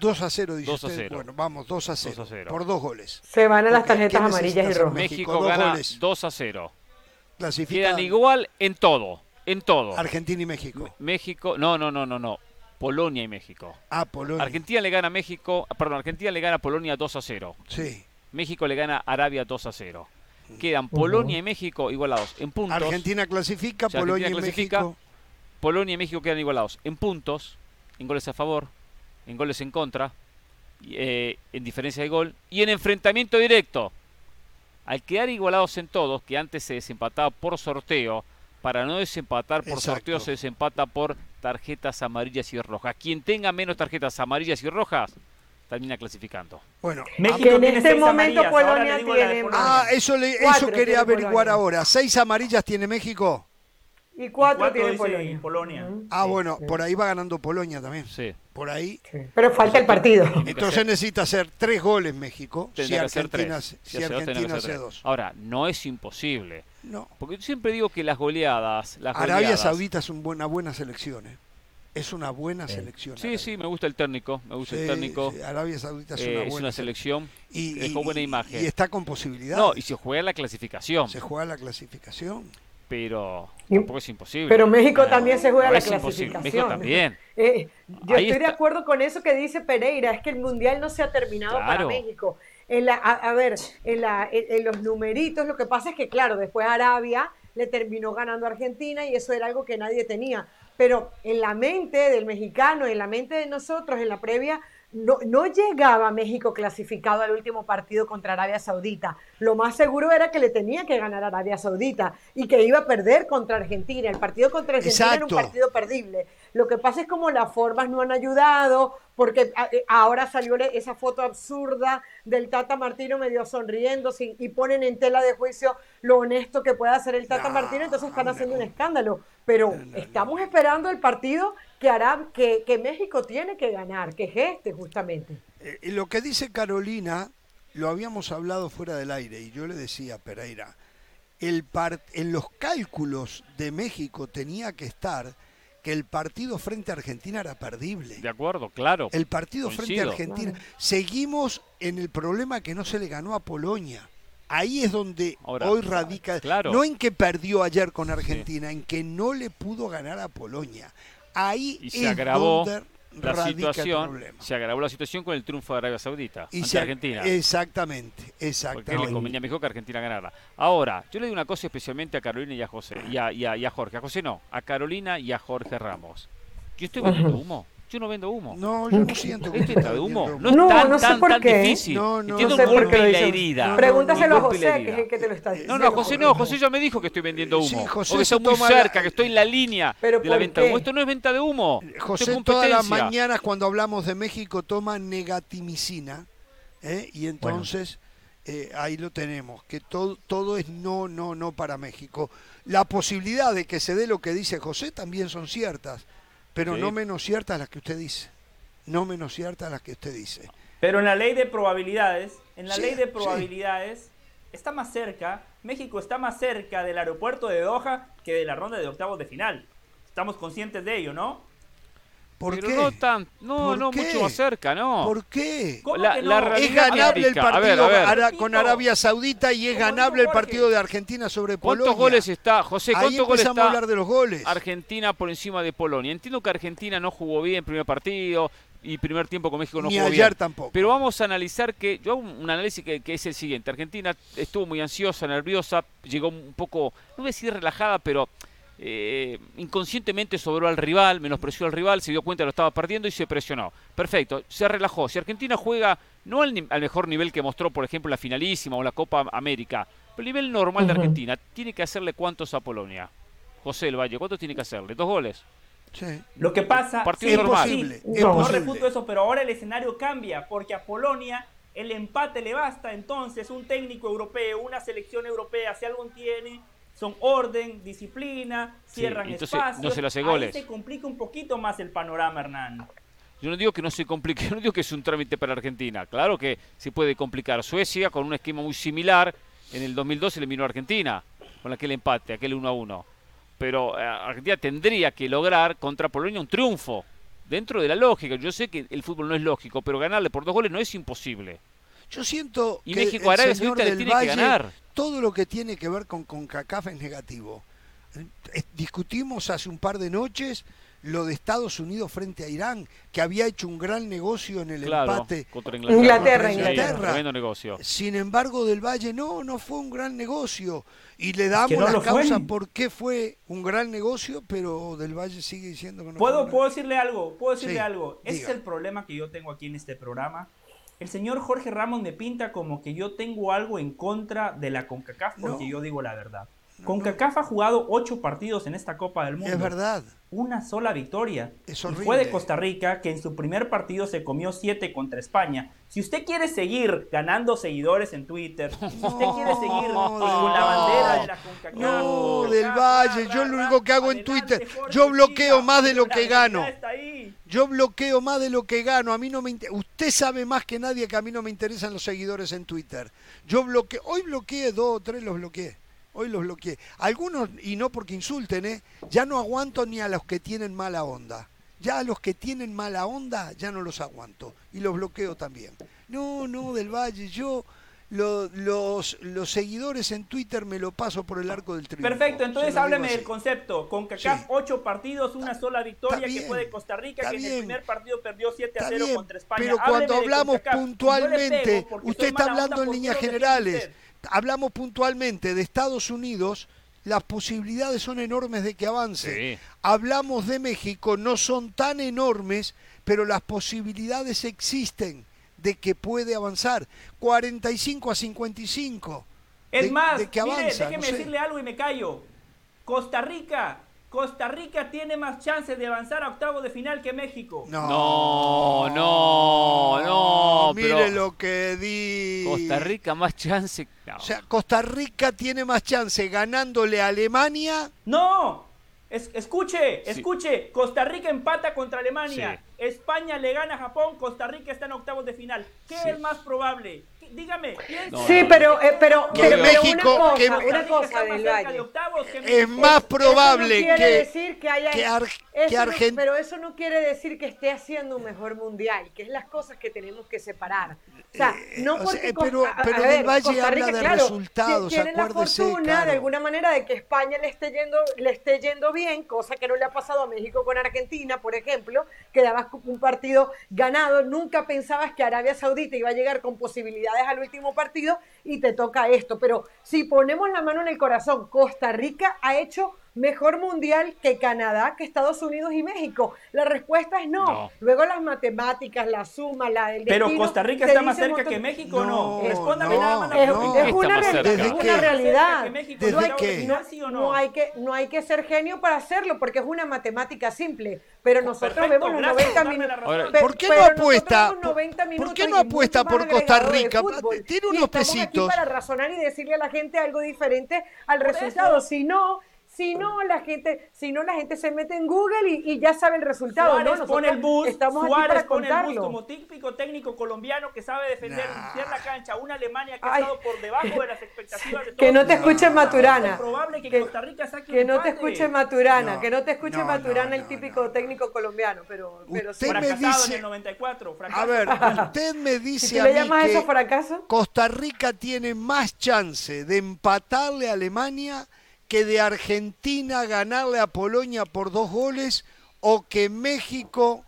2 a 0, dice 2 a 0. Bueno, vamos, 2 a 0, 2 a 0. Por dos goles. Se van a las tarjetas amarillas y rojas. México, México gana 2 a 0. Quedan igual en todo. En todo. Argentina y México. México, no, no, no, no, no. Polonia y México. Ah, Polonia. Argentina le gana a México, perdón, Argentina le gana a Polonia 2 a 0. Sí. México le gana a Arabia 2 a 0. Quedan Polonia y México igualados en puntos. Argentina clasifica, Polonia y México. Polonia y México quedan igualados en puntos, en goles a favor, en goles en contra, eh, en diferencia de gol y en enfrentamiento directo. Al quedar igualados en todos, que antes se desempataba por sorteo, para no desempatar por sorteo se desempata por tarjetas amarillas y rojas. Quien tenga menos tarjetas amarillas y rojas termina clasificando. Bueno, México en este momento Polonia tiene. Ah, eso, le, eso quería averiguar ahora. ¿Seis amarillas tiene México? Y cuatro, tiene Polonia. Ah, bueno, por ahí va ganando Polonia también. Sí. Por ahí. Pero falta el partido. Entonces necesita hacer tres goles México si Argentina, si Argentina hace dos. Ahora, no es imposible. No. Porque yo siempre digo que las goleadas. Las Arabia Saudita es una buena selección. ¿eh? Es una buena selección. Sí, sí, me gusta el técnico. Me gusta el técnico. Arabia Saudita es una buena es una selección. Y, dejó buena imagen. Y está con posibilidades. No, y se juega la clasificación. Se juega la clasificación. Pero tampoco es imposible. Pero México también se juega la clasificación. México también. Eh, yo estoy de acuerdo con eso que dice Pereira. Es que el mundial no se ha terminado para México. En la, a, ver, en, la, en los numeritos, lo que pasa es que, claro, después Arabia le terminó ganando a Argentina y eso era algo que nadie tenía pero en la mente del mexicano, en la mente de nosotros, en la previa, no, no, llegaba México clasificado al último partido contra Arabia Saudita. Lo más seguro era que le tenía que ganar a Arabia Saudita y que iba a perder contra Argentina. El partido contra Argentina era un partido perdible. Lo que pasa es como las formas no han ayudado, porque eh, ahora salió esa foto absurda del Tata Martino medio sonriendo y ponen en tela de juicio lo honesto que puede hacer el Tata Martino, entonces están haciendo un escándalo. Pero estamos esperando el partido que hará que, México tiene que ganar, que es este justamente. Eh, lo que dice Carolina, lo habíamos hablado fuera del aire y yo le decía a Pereira, el en los cálculos de México tenía que estar que el partido frente a Argentina era perdible. De acuerdo, claro. El partido frente a Argentina. Seguimos en el problema que no se le ganó a Polonia. Ahí es donde hoy radica. Claro. No en que perdió ayer con Argentina, en que no le pudo ganar a Polonia. Ahí y se agravó la situación, se agravó la situación con el triunfo de Arabia Saudita y ante Argentina. Exactamente, exactamente. Porque le convenía mejor que Argentina ganara. Ahora, yo le digo una cosa especialmente a Carolina y a José, y a, y a, Jorge. A José no, a Carolina y a Jorge Ramos. Yo estoy vendiendo humo. Yo no vendo humo. No, yo no siento que ¿Es de humo? No, es tan, tan, tan difícil. No, no, Entiendo no sé golpe y la herida. Pregúntaselo a José, que es el que te lo está diciendo. No, no, José no. José ya me dijo que estoy vendiendo humo. Sí, José o que estoy muy cerca, que estoy en la línea de la venta de humo. Esto no es venta de humo. José todas las mañanas cuando hablamos de México toma negatimicina. ¿eh? Y entonces... Eh, ahí lo tenemos, que todo, todo es no, no, no para México. La posibilidad de que se dé lo que dice José también son ciertas. Pero no menos ciertas las que usted dice. No menos ciertas las que usted dice. Pero en la ley de probabilidades, en la ley de probabilidades, está más cerca, México está más cerca del aeropuerto de Doha que de la ronda de octavos de final. Estamos conscientes de ello, ¿no? ¿Por Pero qué? no tan, no, no mucho más cerca, ¿no? ¿Por qué? La, la es ganable el partido con Arabia Saudita y es ganable el partido de Argentina sobre Polonia. ¿Cuántos goles está, José? ¿Cuántos goles está a hablar de los goles. Argentina por encima de Polonia? Entiendo que Argentina no jugó bien el primer partido y primer tiempo con México no Ni jugó ayer bien. tampoco. Pero vamos a analizar que yo hago un análisis que, que, es el siguiente. Argentina estuvo muy ansiosa, nerviosa, llegó un poco, no voy a decir relajada, pero eh, inconscientemente sobró al rival, menospreció al rival, se dio cuenta que lo estaba perdiendo y se presionó. Perfecto, se relajó. Si Argentina juega no al, mejor nivel que mostró, por ejemplo, la finalísima o la Copa América, pero el nivel normal de Argentina, tiene que hacerle cuántos a Polonia. José El Valle, ¿cuántos tiene que hacerle? ¿Dos goles? Sí. Lo que pasa es normal. Posible, no, refuto eso, pero ahora el escenario cambia porque a Polonia el empate le basta, entonces un técnico europeo, una selección europea, si algo tiene, son orden, disciplina, cierran sí, espacios. No se le hace goles. Ahí se complica un poquito más el panorama, Hernán. Yo no digo que no se complique, yo no digo que es un trámite para Argentina. Claro que se puede complicar. Suecia, con un esquema muy similar, en el 2012 eliminó a Argentina con aquel empate, aquel 1 a 1. Pero eh, Argentina tendría que lograr contra Polonia un triunfo dentro de la lógica. Yo sé que el fútbol no es lógico, pero ganarle por dos goles no es imposible. Yo siento y que México el Arabia señor del tiene Valle, que ganar. todo lo que tiene que ver con CONCACAF es negativo. Eh, Discutimos hace un par de noches lo de Estados Unidos frente a Irán, que había hecho un gran negocio en el Claro, empate. contra Inglaterra, Inglaterra. Inglaterra. Negocio. Sin embargo, del Valle no, no fue un gran negocio. Y le damos no las lo fue. causas por qué fue un gran negocio, pero del Valle sigue diciendo que no fue ¿Puedo, un gran- puedo decirle algo, puedo decirle Sí, algo. Ese es el problema que yo tengo aquí en este programa. El señor Jorge Ramos me pinta como que yo tengo algo en contra de la CONCACAF porque No. yo digo la verdad. CONCACAF ha jugado ocho partidos en esta Copa del Mundo. Es verdad. Una sola victoria. Es y fue de Costa Rica que en su primer partido se comió siete contra España. Si usted quiere seguir ganando seguidores en Twitter, si usted quiere seguir No, con la bandera de la CONCACAF, No, del Valle, yo lo único que hago en Twitter, Jorge, yo bloqueo más de lo que gano. Yo bloqueo más de lo que gano. A mí no me inter- Usted sabe más que nadie que a mí no me interesan los seguidores en Twitter. Yo bloqueo. Hoy bloqueé dos o tres, los bloqueé. Hoy los bloqueé. Algunos, y no porque insulten, ¿eh? ya no aguanto ni a los que tienen mala onda. Ya a los que tienen mala onda, ya no los aguanto. Y los bloqueo también. No, no, del Valle. Yo lo- los, los seguidores en Twitter me lo paso por el arco del triunfo. Perfecto, entonces hábleme del concepto. Con CACAF, Sí. ocho partidos, una sola victoria que fue de Costa Rica, que en el primer partido perdió 7 a Está 0 bien, contra España. pero Hábleme cuando hablamos puntualmente, usted está hablando en líneas generales. Hablamos puntualmente de Estados Unidos, las posibilidades son enormes de que avance. Sí. Hablamos de México, no son tan enormes, pero las posibilidades existen de que puede avanzar. 45 a 55. Es de- más, de que mire, déjeme no sé. decirle algo y me callo. Costa Rica, Costa Rica tiene más chances de avanzar a octavos de final que México. No, no, no, Mire pero lo que di. Costa Rica más chance. no. O sea, Costa Rica tiene más chance ganándole a Alemania. No, es- escuche, Sí. escuche. Costa Rica empata contra Alemania. Sí. España le gana a Japón. Costa Rica está en octavos de final. ¿Qué Sí. es más probable? ¿Qué- Dígame. No, Sí, no. pero, eh, pero, Que pero, pero México- una cosa, que- una Costa del cerca de Valle. octavos que Es más probable eso no quiere que, decir que haya que, Ar- eso que no- Argen- pero eso no quiere decir que esté haciendo un mejor mundial, que es las cosas que tenemos que separar. O sea, Eh, no o sea, porque eh, Costa- pero- a- a pero ver, Del Valle Costa habla Rica, de claro, resultados, ti- tiene la fortuna claro. de alguna manera de que España le esté yendo le esté yendo bien, cosa que no le ha pasado a México con Argentina, por ejemplo, que dabas un partido ganado, nunca pensabas que Arabia Saudita iba a llegar con posibilidades al último partido y te toca esto, pero si ponemos la mano en el corazón, Costa Rica ha hecho mejor mundial que Canadá, que Estados Unidos y México. La respuesta es no. No. Luego las matemáticas, la suma, la del Pero destino, Costa Rica está más cerca montón- que México, ¿o No, ¿no? Respóndame no, nada más la Es, una, realidad. ¿Desde México ¿Desde está en octavos de qué? final, sí o no? Hay que no hay que ser genio para hacerlo porque es una matemática simple, pero nosotros Perfecto, vemos los gracias 90 por darme la minutos. ¿Por qué pero no apuesta? vemos 90 ¿Por qué no apuesta por Costa Rica? fútbol. Tiene Y unos aquí pesitos. para razonar y decirle a la gente algo diferente al Por resultado. eso. Si no, si no la gente, si no la gente se mete en Google y, y ya sabe el resultado. Suárez ¿no? pone el bus, estamos aquí Suárez para pone el bus como típico técnico colombiano que sabe defender, Nah. limpiar la cancha. Una Alemania que ha Ay. estado por debajo de las expectativas de todos. Que no te No. escuche Maturana. Es probable que, Que- Costa Rica saque Que un no te escuche Maturana, No, que no te escuche no, Maturana, no, el no, típico no. técnico colombiano, pero, pero sí. Usted me Fracasado dice- en el 94. A Fracasado. ver, usted me Si dice tú a le mí llamas que eso fracaso, Costa Rica tiene más chance de empatarle a Alemania que de Argentina ganarle a Polonia por dos goles o que México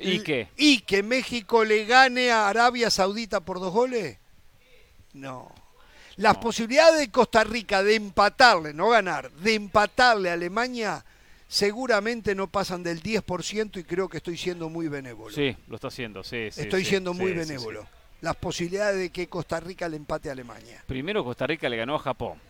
¿Y qué? y que México le gane a Arabia Saudita por dos goles. No. Las posibilidades de Costa Rica de empatarle, no ganar, de empatarle a Alemania seguramente no pasan del 10% y creo que estoy siendo muy benévolo. Sí, lo está haciendo, sí, sí. estoy sí, siendo muy sí, benévolo. Las posibilidades de que Costa Rica le empate a Alemania. Primero Costa Rica le ganó a Japón.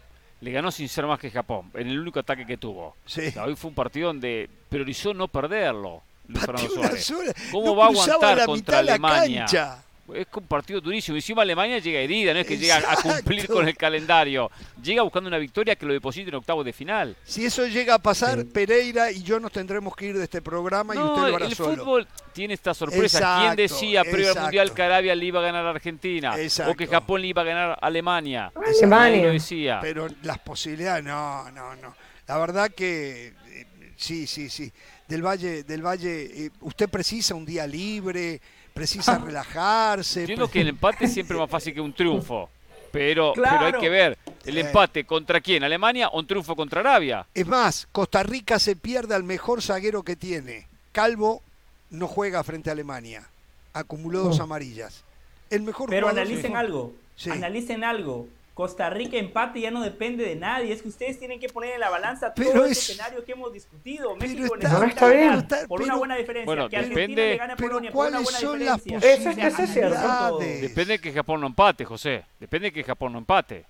Le ganó sin ser más que Japón, en el único ataque que tuvo. Sí. O sea, hoy fue un partido donde priorizó no perderlo. Luis Fernando Suárez. ¿Cómo no va a aguantar la contra Alemania? cancha. Es un partido durísimo. Encima Alemania llega herida, no es que llega a cumplir con el calendario. Llega buscando una victoria que lo deposite en octavos de final. Si eso llega a pasar, Pereira y yo nos tendremos que ir de este programa y usted lo hará el solo. El fútbol tiene esta sorpresa. ¿Quién decía previo al Mundial que Arabia le iba a ganar a Argentina? O que Japón le iba a ganar a Alemania. Alemania. Lo decía. Pero las posibilidades, no, no, no. La verdad que eh, sí, sí, sí. Del Valle, del Valle, eh, usted precisa un día libre, precisa relajarse. Entiendo que el empate es siempre más fácil que un triunfo. Pero, pero hay que ver, el empate contra quién, Alemania o un triunfo contra Arabia. Es más, Costa Rica se pierde al mejor zaguero que tiene. Calvo no juega frente a Alemania. Acumuló dos amarillas. El mejor Pero analicen algo. Analicen algo. Costa Rica empate ya no depende de nadie. Es que ustedes tienen que poner en la balanza todo el escenario que hemos discutido. México necesita ganar por una buena diferencia. Bueno, que depende, le gane a Polonia por una buena son diferencia. Eso es es cierto. Depende de que Japón no empate, José. Depende de que Japón no empate.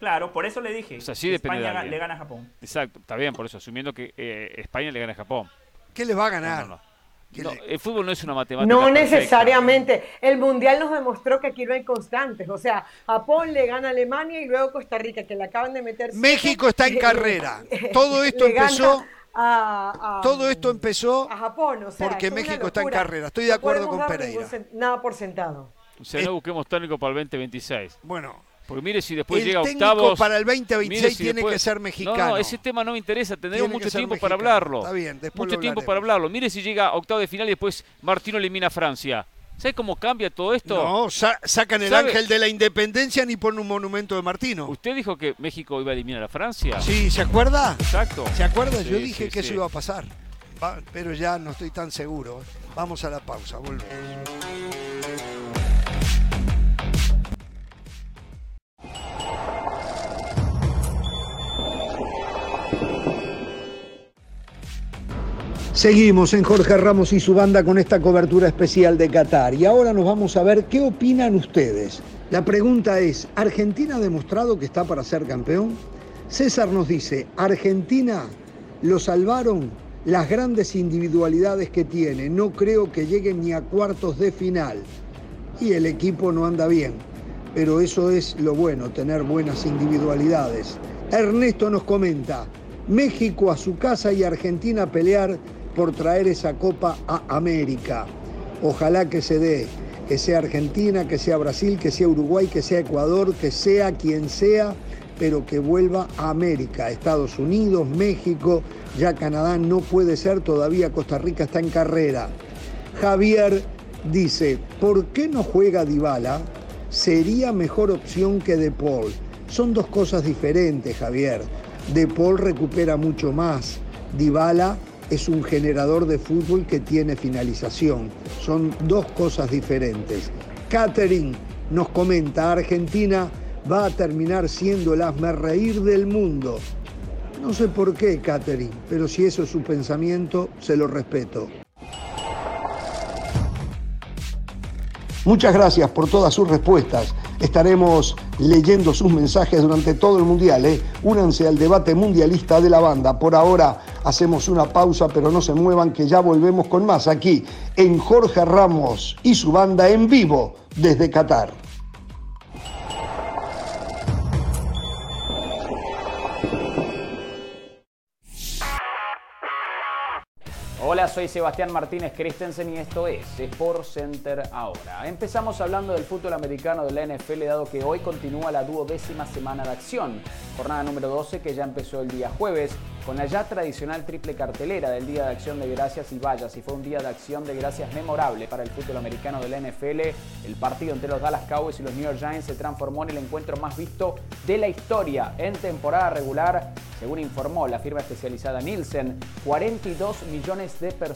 Claro, por eso le dije. O sea, sí depende España de le gana a Japón. Exacto, está bien, por eso, asumiendo que eh, España le gana a Japón. ¿Qué le va a ganar? No, no, no. No, el fútbol no es una matemática. No perfecta. necesariamente. El Mundial nos demostró que aquí no hay constantes. O sea, Japón le gana a Alemania y luego Costa Rica, que le acaban de meter. México está en le- carrera. Todo esto empezó. A, a- Todo esto empezó a Japón. O sea, porque México está en carrera. Estoy de acuerdo con Pereira. ningún Nada por sentado. O sea, no busquemos técnico para el 2026. Bueno, Porque mire si después el llega técnico octavos. para el mire 2026 si tiene después- que ser No, mexicano. no, ese tema no me interesa. Tendremos mucho tiempo para hablarlo. Está bien, después mucho lo tiempo para hablarlo. Mire si llega octavo de final y después Martino elimina a Francia. ¿Sabe cómo cambia todo esto? No, sa- sacan el ¿Sabe? ángel de la independencia ni ponen un monumento de Martino. ¿Usted dijo que México iba a eliminar a Francia? Sí, ¿se acuerda? Exacto. ¿Se acuerda? Yo dije sí, que sí. eso iba a pasar. Va- pero ya no estoy tan seguro. Vamos a la pausa, volvemos. Seguimos en Jorge Ramos y su banda con esta cobertura especial de Qatar. Y ahora nos vamos a ver qué opinan ustedes. La pregunta es, ¿Argentina ha demostrado que está para ser campeón? César nos dice, Argentina lo salvaron las grandes individualidades que tiene. No creo que lleguen ni a cuartos de final. Y el equipo no anda bien. Pero eso es lo bueno, tener buenas individualidades. Ernesto nos comenta, México a su casa y Argentina a pelear por traer esa copa a América. Ojalá que se dé, que sea Argentina, que sea Brasil, que sea Uruguay, que sea Ecuador, que sea quien sea, pero que vuelva a América, Estados Unidos, México, ya Canadá no puede ser, todavía Costa Rica está en carrera. Javier dice, ¿por qué no juega Dybala? Sería mejor opción que De Paul. Son dos cosas diferentes, Javier. De Paul recupera mucho más. Dybala es un generador de fútbol que tiene finalización. Son dos cosas diferentes. Catherine nos comenta, Argentina va a terminar siendo el reír del mundo. No sé por qué, Catherine, pero si eso es su pensamiento, se lo respeto. Muchas gracias por todas sus respuestas. Estaremos leyendo sus mensajes durante todo el Mundial. ¿eh? Únanse al debate mundialista de la banda. Por ahora hacemos una pausa, pero no se muevan que ya volvemos con más aquí en Jorge Ramos y su banda en vivo desde Qatar. Soy Sebastián Martínez Christensen y esto es Sport Center ahora. Empezamos hablando del fútbol americano de la NFL dado que hoy continúa la duodécima semana de acción. Jornada número 12 que ya empezó el día jueves con la ya tradicional triple cartelera del Día de Acción de Gracias y Vallas y fue un día de acción de gracias memorable para el fútbol americano de la NFL. El partido entre los Dallas Cowboys y los New York Giants se transformó en el encuentro más visto de la historia en temporada regular, según informó la firma especializada Nielsen, 42 millones de personas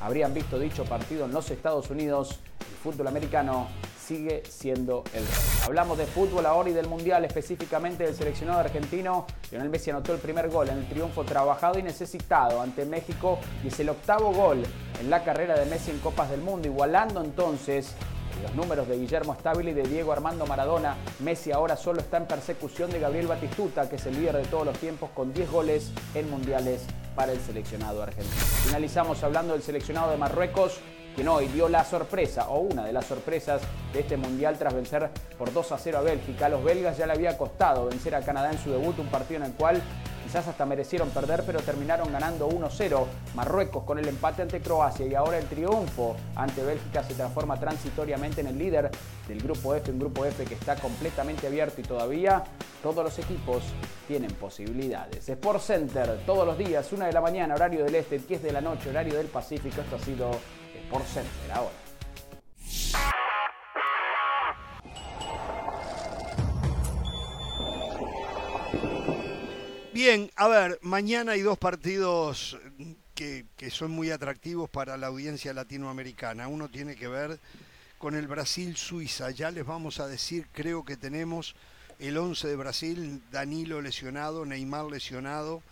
habrían visto dicho partido en los Estados Unidos. El fútbol americano sigue siendo el rey. Hablamos de fútbol ahora y del Mundial, específicamente del seleccionado argentino. Lionel Messi anotó el primer gol en el triunfo trabajado y necesitado ante México y es el octavo gol en la carrera de Messi en Copas del Mundo, igualando entonces los números de Guillermo Stabile y de Diego Armando Maradona. Messi ahora solo está en persecución de Gabriel Batistuta, que es el líder de todos los tiempos con 10 goles en mundiales para el seleccionado argentino. Finalizamos hablando del seleccionado de Marruecos, quien hoy dio la sorpresa o una de las sorpresas de este mundial tras vencer por 2 a 0 a Bélgica. A los belgas ya le había costado vencer a Canadá en su debut, un partido en el cual quizás hasta merecieron perder, pero terminaron ganando 1-0. Marruecos con el empate ante Croacia y ahora el triunfo ante Bélgica se transforma transitoriamente en el líder del grupo F, un grupo F que está completamente abierto y todavía todos los equipos tienen posibilidades. Sport Center todos los días, 1 de la mañana, horario del este, 10 de la noche, horario del Pacífico. Esto ha sido Sport Center ahora. Bien, a ver, mañana hay dos partidos que, son muy atractivos para la audiencia latinoamericana. Uno tiene que ver con el Brasil-Suiza. Ya les vamos a decir, creo que tenemos el 11 de Brasil, Danilo lesionado, Neymar lesionado.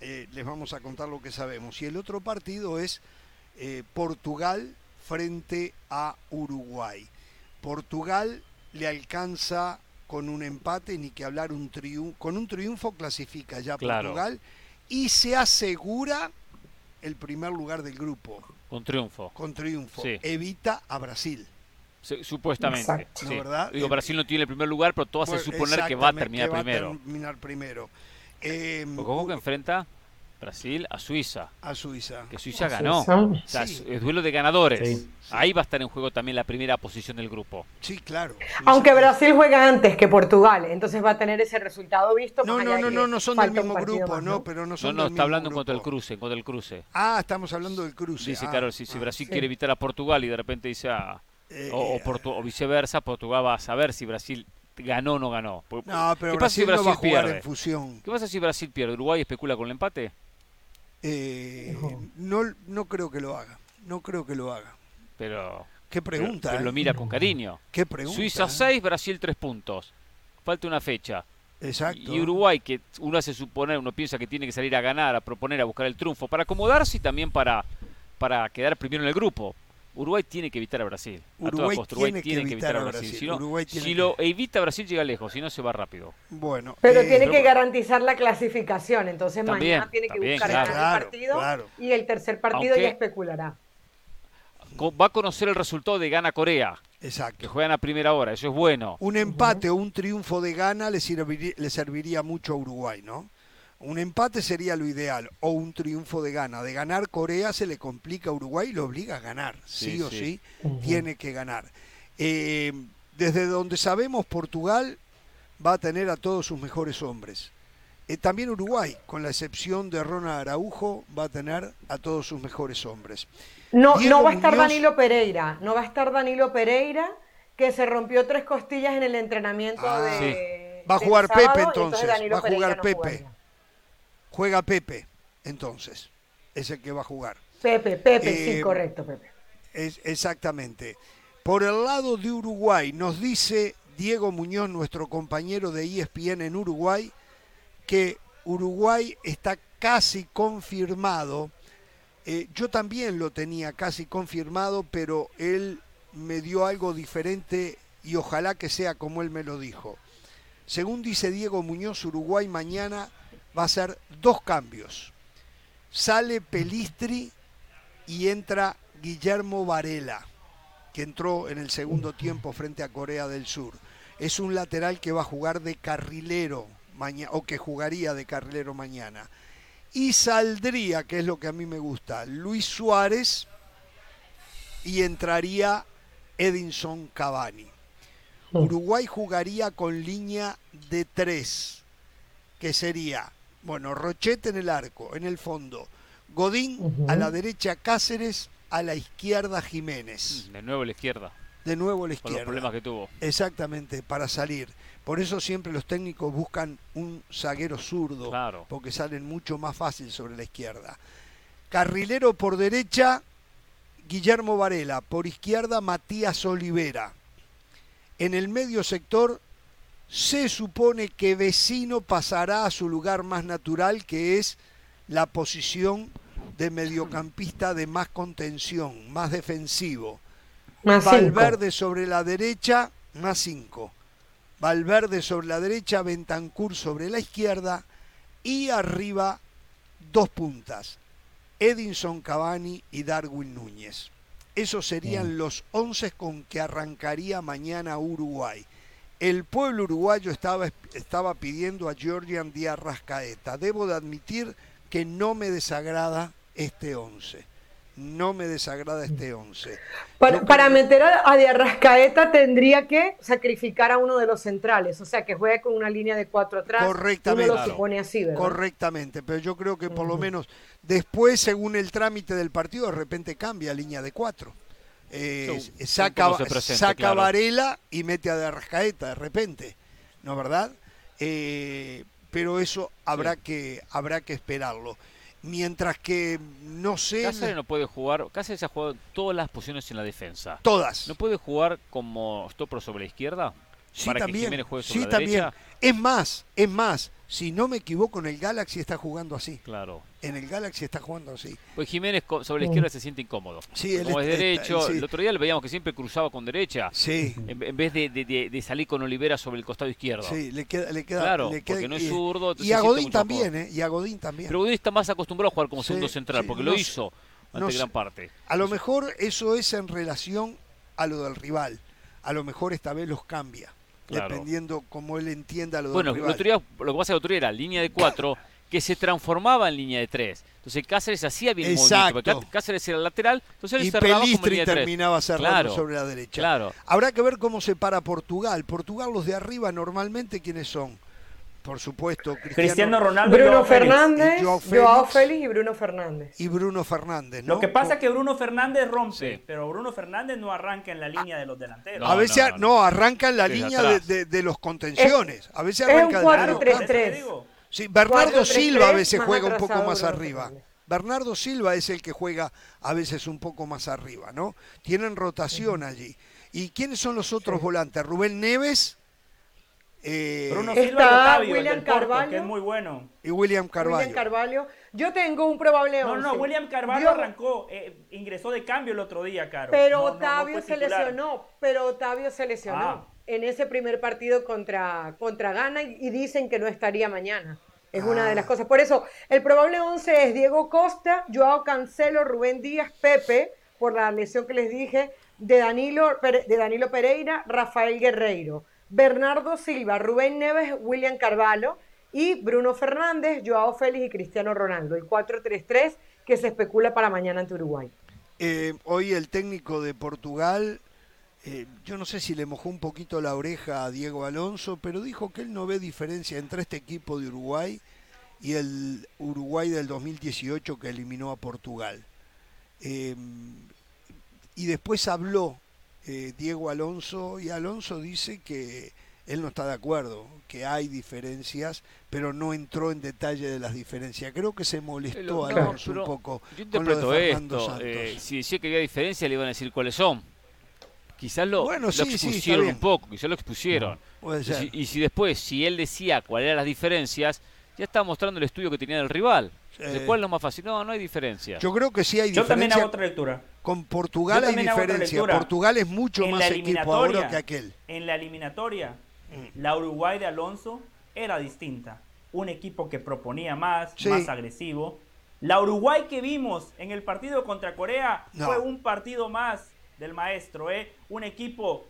Eh, les vamos a contar lo que sabemos. Y el otro partido es eh, Portugal frente a Uruguay. Portugal le alcanza con un empate, ni que hablar un triunfo. Con un triunfo clasifica ya Portugal y se asegura el primer lugar del grupo. Con triunfo. Con triunfo. Evita a Brasil. supuestamente. Digo, Brasil no tiene el primer lugar, pero todo hace suponer que va a terminar primero. Va a terminar primero. Eh, que enfrenta Brasil a Suiza. A Suiza. Que Suiza ganó. O sea, es duelo de ganadores. Ahí va a estar en juego también la primera posición del grupo. Sí, claro. Aunque Brasil juega antes que Portugal, entonces va a tener ese resultado visto. No, no, no, no, no son del mismo grupo, no, pero no son No, no, está hablando en cuanto al cruce, en cuanto al cruce. Ah, estamos hablando del cruce. Dice, ah, claro, si, ah, Brasil quiere evitar a Portugal y de repente dice a... Eh, o, eh, o, viceversa, Portugal va a saber si Brasil ganó o no ganó. No, pero ¿Qué pasa si Brasil pierde? En fusión. ¿Qué pasa si Brasil pierde? ¿Uruguay especula con el empate? Eh, no, no creo que lo haga. No creo que lo haga. Pero. ¿Qué pregunta? Pero, lo mira con cariño. ¿Qué pregunta? Suiza 6, Brasil 3 puntos. Falta una fecha. Exacto. Y Uruguay, que uno hace suponer, uno piensa que tiene que salir a ganar, a proponer, a buscar el triunfo, para acomodarse y también para, para quedar primero en el grupo. Uruguay tiene que evitar a Brasil. Uruguay, tiene, que evitar a Brasil. Si, lo evita Brasil llega lejos, si no se va rápido. Bueno, pero eh, tiene que garantizar la clasificación, entonces mañana tiene que buscar el partido y el tercer partido ya especulará. Va a conocer el resultado de Gana Corea. Exacto. Que juegan a primera hora, eso es bueno. Un empate o un triunfo de Gana le le serviría mucho a Uruguay, ¿no? Un empate sería lo ideal, o un triunfo de gana. De ganar Corea se le complica a Uruguay y lo obliga a ganar, sí, o sí, tiene que ganar. Eh, desde donde sabemos, Portugal va a tener a todos sus mejores hombres. Eh, también Uruguay, con la excepción de Ronald Araujo, va a tener a todos sus mejores hombres. No, no va a estar Danilo Pereira, no va a estar Danilo Pereira, que se rompió tres costillas en el entrenamiento ah, de... Va a jugar Pepe entonces, va a jugar Pepe. Juega Pepe, entonces. Es el que va a jugar. Pepe, Pepe, sí, eh, correcto, Pepe. Es, exactamente. Por el lado de Uruguay, nos dice Diego Muñoz, nuestro compañero de ESPN en Uruguay, que Uruguay está casi confirmado. Eh, yo también lo tenía casi confirmado, pero él me dio algo diferente y ojalá que sea como él me lo dijo. Según dice Diego Muñoz, Uruguay mañana va a ser dos cambios. Sale Pelistri y entra Guillermo Varela, que entró en el segundo tiempo frente a Corea del Sur. Es un lateral que va a jugar de carrilero mañana, o que jugaría de carrilero mañana. Y saldría, que es lo que a mí me gusta, Luis Suárez y entraría Edinson Cavani. Mm. Uruguay jugaría con línea de tres, que sería bueno, Rochete en el arco, en el fondo. Godín a la derecha Cáceres, a la izquierda Jiménez. De nuevo a la izquierda. De nuevo a la izquierda. Por los problemas que tuvo. Exactamente, para salir. Por eso siempre los técnicos buscan un zaguero zurdo, claro. porque salen mucho más fácil sobre la izquierda. Carrilero por derecha, Guillermo Varela. Por izquierda, Matías Olivera. En el medio sector, se supone que Vecino pasará a su lugar más natural, que es la posición de mediocampista de más contención, más defensivo. Valverde sobre la derecha, más cinco. Valverde sobre la derecha, Bentancur sobre la izquierda y arriba dos puntas, Edinson Cavani y Darwin Núñez. Esos serían los 11 con que arrancaría mañana Uruguay. El pueblo uruguayo estaba, estaba pidiendo a Georgian Díaz Rascaeta. Debo de admitir que no me desagrada este 11 no me desagrada este 11. Para, meter a, Diarrascaeta tendría que sacrificar a uno de los centrales, o sea, que juegue con una línea de cuatro atrás. Correctamente. Uno lo supone así, ¿verdad? Correctamente, pero yo creo que por lo menos después, según el trámite del partido, de repente cambia línea de cuatro. Eh, saca, saca Varela y mete a Diarrascaeta de repente, ¿no verdad? Eh, pero eso habrá, que, habrá que esperarlo. Mientras que no sé. Cáceres no puede jugar. Cáceres ha jugado todas las posiciones en la defensa. Todas. ¿No puede jugar como stopper sobre la izquierda? Sí, para también. Que juegue sobre sí, también. Es más, es más. Si no me equivoco, en el Galaxy está jugando así. Claro. En el Galaxy está jugando así. Pues Jiménez sobre la izquierda se siente incómodo. Sí, Como es derecho. El otro día le veíamos que siempre cruzaba con derecha. Sí. En, vez de, salir con Olivera sobre el costado izquierdo. Sí, le queda. Le queda claro, porque no es zurdo. Y a Godín también, ¿eh? Y a Godín también. Pero Godín está más acostumbrado a jugar como segundo central, porque lo hizo ante gran parte. A lo mejor eso es en relación a lo del rival. A lo mejor esta vez los cambia dependiendo cómo él entienda lo Bueno, lo, que pasa el otro día era línea de cuatro que se transformaba en línea de tres. Entonces Cáceres hacía bien Exacto. movimiento. Cáceres era lateral, entonces él y cerraba Pelistri como terminaba cerrando sobre la derecha. Claro. Habrá que ver cómo se para Portugal. Portugal, los de arriba, normalmente, ¿quiénes son? Por supuesto, Cristiano, Ronaldo, Bruno Fernández, Joao Félix, y Bruno Fernández. Y Bruno Fernández, Lo que pasa es que Bruno Fernández rompe, pero Bruno Fernández no arranca en la línea de los delanteros. a veces no, arranca en la línea de, los contenciones. a veces arranca es un Sí, Bernardo Silva a veces juega un poco más arriba. Bernardo Silva es el que juega a veces un poco más arriba, ¿no? Tienen rotación allí. ¿Y quiénes son los otros volantes? Rubén Neves eh, Bruno Silva y William Carvalho, que es muy bueno. Y William Carvalho. William Carvalho. Yo tengo un probable No, no, William Carvalho arrancó, eh, ingresó de cambio el otro día, Caro. Pero Otavio se lesionó, pero Otavio se lesionó ah. en ese primer partido contra, contra Ghana y, dicen que no estaría mañana. Es una de las ah. cosas. Por eso, el probable 11 es Diego Costa, Joao Cancelo, Rubén Díaz, Pepe, por la lesión que les dije, de Danilo, de Danilo Pereira, Rafael Guerreiro. Bernardo Silva, Rubén Neves, William Carvalho y Bruno Fernández, Joao Félix y Cristiano Ronaldo. El 4-3-3 que se especula para mañana ante Uruguay. Eh, hoy el técnico de Portugal, eh, yo no sé si le mojó un poquito la oreja a Diego Alonso, pero dijo que él no ve diferencia entre este equipo de Uruguay y el Uruguay del 2018 que eliminó a Portugal. Eh, y después habló eh, Diego Alonso y Alonso dice que él no está de acuerdo, que hay diferencias, pero no entró en detalle de las diferencias. Creo que se molestó Alonso un poco. Yo interpreto esto. Eh, si decía que había diferencias, le iban a decir cuáles son. Quizás lo, expusieron un poco, quizás lo expusieron. y, si, después, si él decía cuáles eran las diferencias, ya estaba mostrando el estudio que tenía del rival. ¿Cuál es lo más fácil? No, no hay diferencia. Yo creo que sí hay diferencia. Yo también hago otra lectura. Con Portugal hay diferencia. Portugal es mucho más equipo ahora que aquel. En la eliminatoria, mm. la Uruguay de Alonso era distinta. Un equipo que proponía más, más agresivo. La Uruguay que vimos en el partido contra Corea fue un partido más del maestro. ¿eh? Un equipo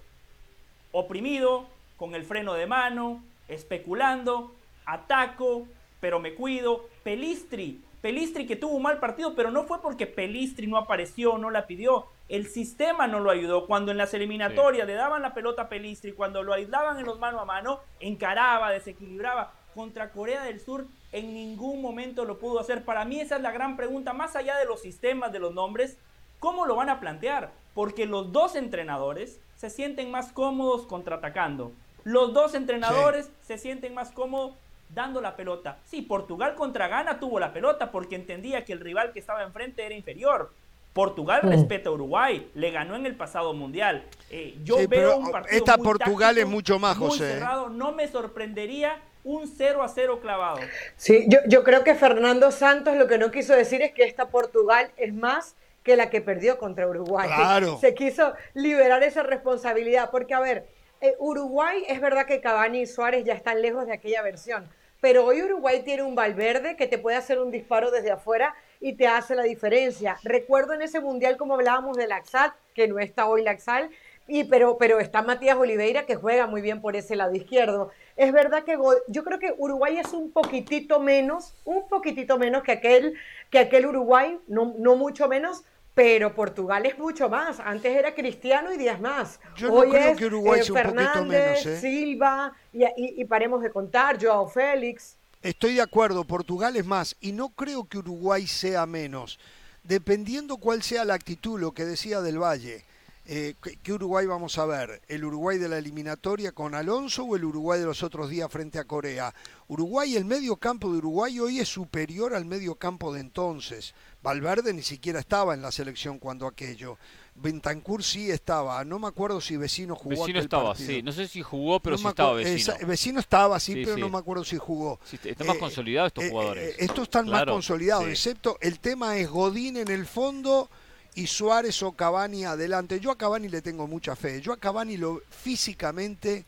oprimido, con el freno de mano, especulando, ataco, pero me cuido. Pelistri, Pelistri que tuvo un mal partido, pero no fue porque Pelistri no apareció, no la pidió. El sistema no lo ayudó. Cuando en las eliminatorias le daban la pelota a Pelistri, cuando lo aislaban en los mano a mano, encaraba, desequilibraba. Contra Corea del Sur en ningún momento lo pudo hacer. Para mí esa es la gran pregunta, más allá de los sistemas, de los nombres, ¿cómo lo van a plantear? Porque los dos entrenadores se sienten más cómodos contraatacando. Los dos entrenadores se sienten más cómodos dando la pelota. Sí, Portugal contra Ghana tuvo la pelota porque entendía que el rival que estaba enfrente era inferior. Portugal mm. respeta a Uruguay, le ganó en el pasado mundial. Eh, yo veo un partido esta Portugal es mucho más, José. ¿eh? no me sorprendería un 0 a 0 clavado. Sí, yo, yo creo que Fernando Santos lo que no quiso decir es que esta Portugal es más que la que perdió contra Uruguay. Claro. Se quiso liberar esa responsabilidad, porque a ver, eh, Uruguay es verdad que Cavani y Suárez ya están lejos de aquella versión, pero hoy Uruguay tiene un Valverde que te puede hacer un disparo desde afuera y te hace la diferencia. Recuerdo en ese mundial como hablábamos de Laxal, que no está hoy Laxal, y, pero, pero está Matías Oliveira que juega muy bien por ese lado izquierdo. Es verdad que yo creo que Uruguay es un poquitito menos, un poquitito menos que aquel, que aquel Uruguay, no, no mucho menos, pero Portugal es mucho más. Antes era Cristiano y Díaz más. Yo Hoy creo es, que Uruguay es un poquito menos. ¿eh? Silva y, y, paremos de contar, Joao Félix. Estoy de acuerdo, Portugal es más y no creo que Uruguay sea menos. Dependiendo cuál sea la actitud, lo que decía del Valle eh, ¿qué, Uruguay vamos a ver? ¿El Uruguay de la eliminatoria con Alonso o el Uruguay de los otros días frente a Corea? Uruguay, el medio campo de Uruguay hoy es superior al medio campo de entonces. Valverde ni siquiera estaba en la selección cuando aquello. Bentancur sí estaba, no me acuerdo si Vecino jugó. Vecino estaba, sí, no sé si jugó, pero sí estaba Vecino. vecino estaba, sí, pero no me acuerdo si jugó. están más eh, consolidados estos eh, jugadores. estos están más consolidados, excepto el tema es Godín en el fondo y Suárez o Cavani adelante. Yo a Cavani le tengo mucha fe. Yo a Cavani lo físicamente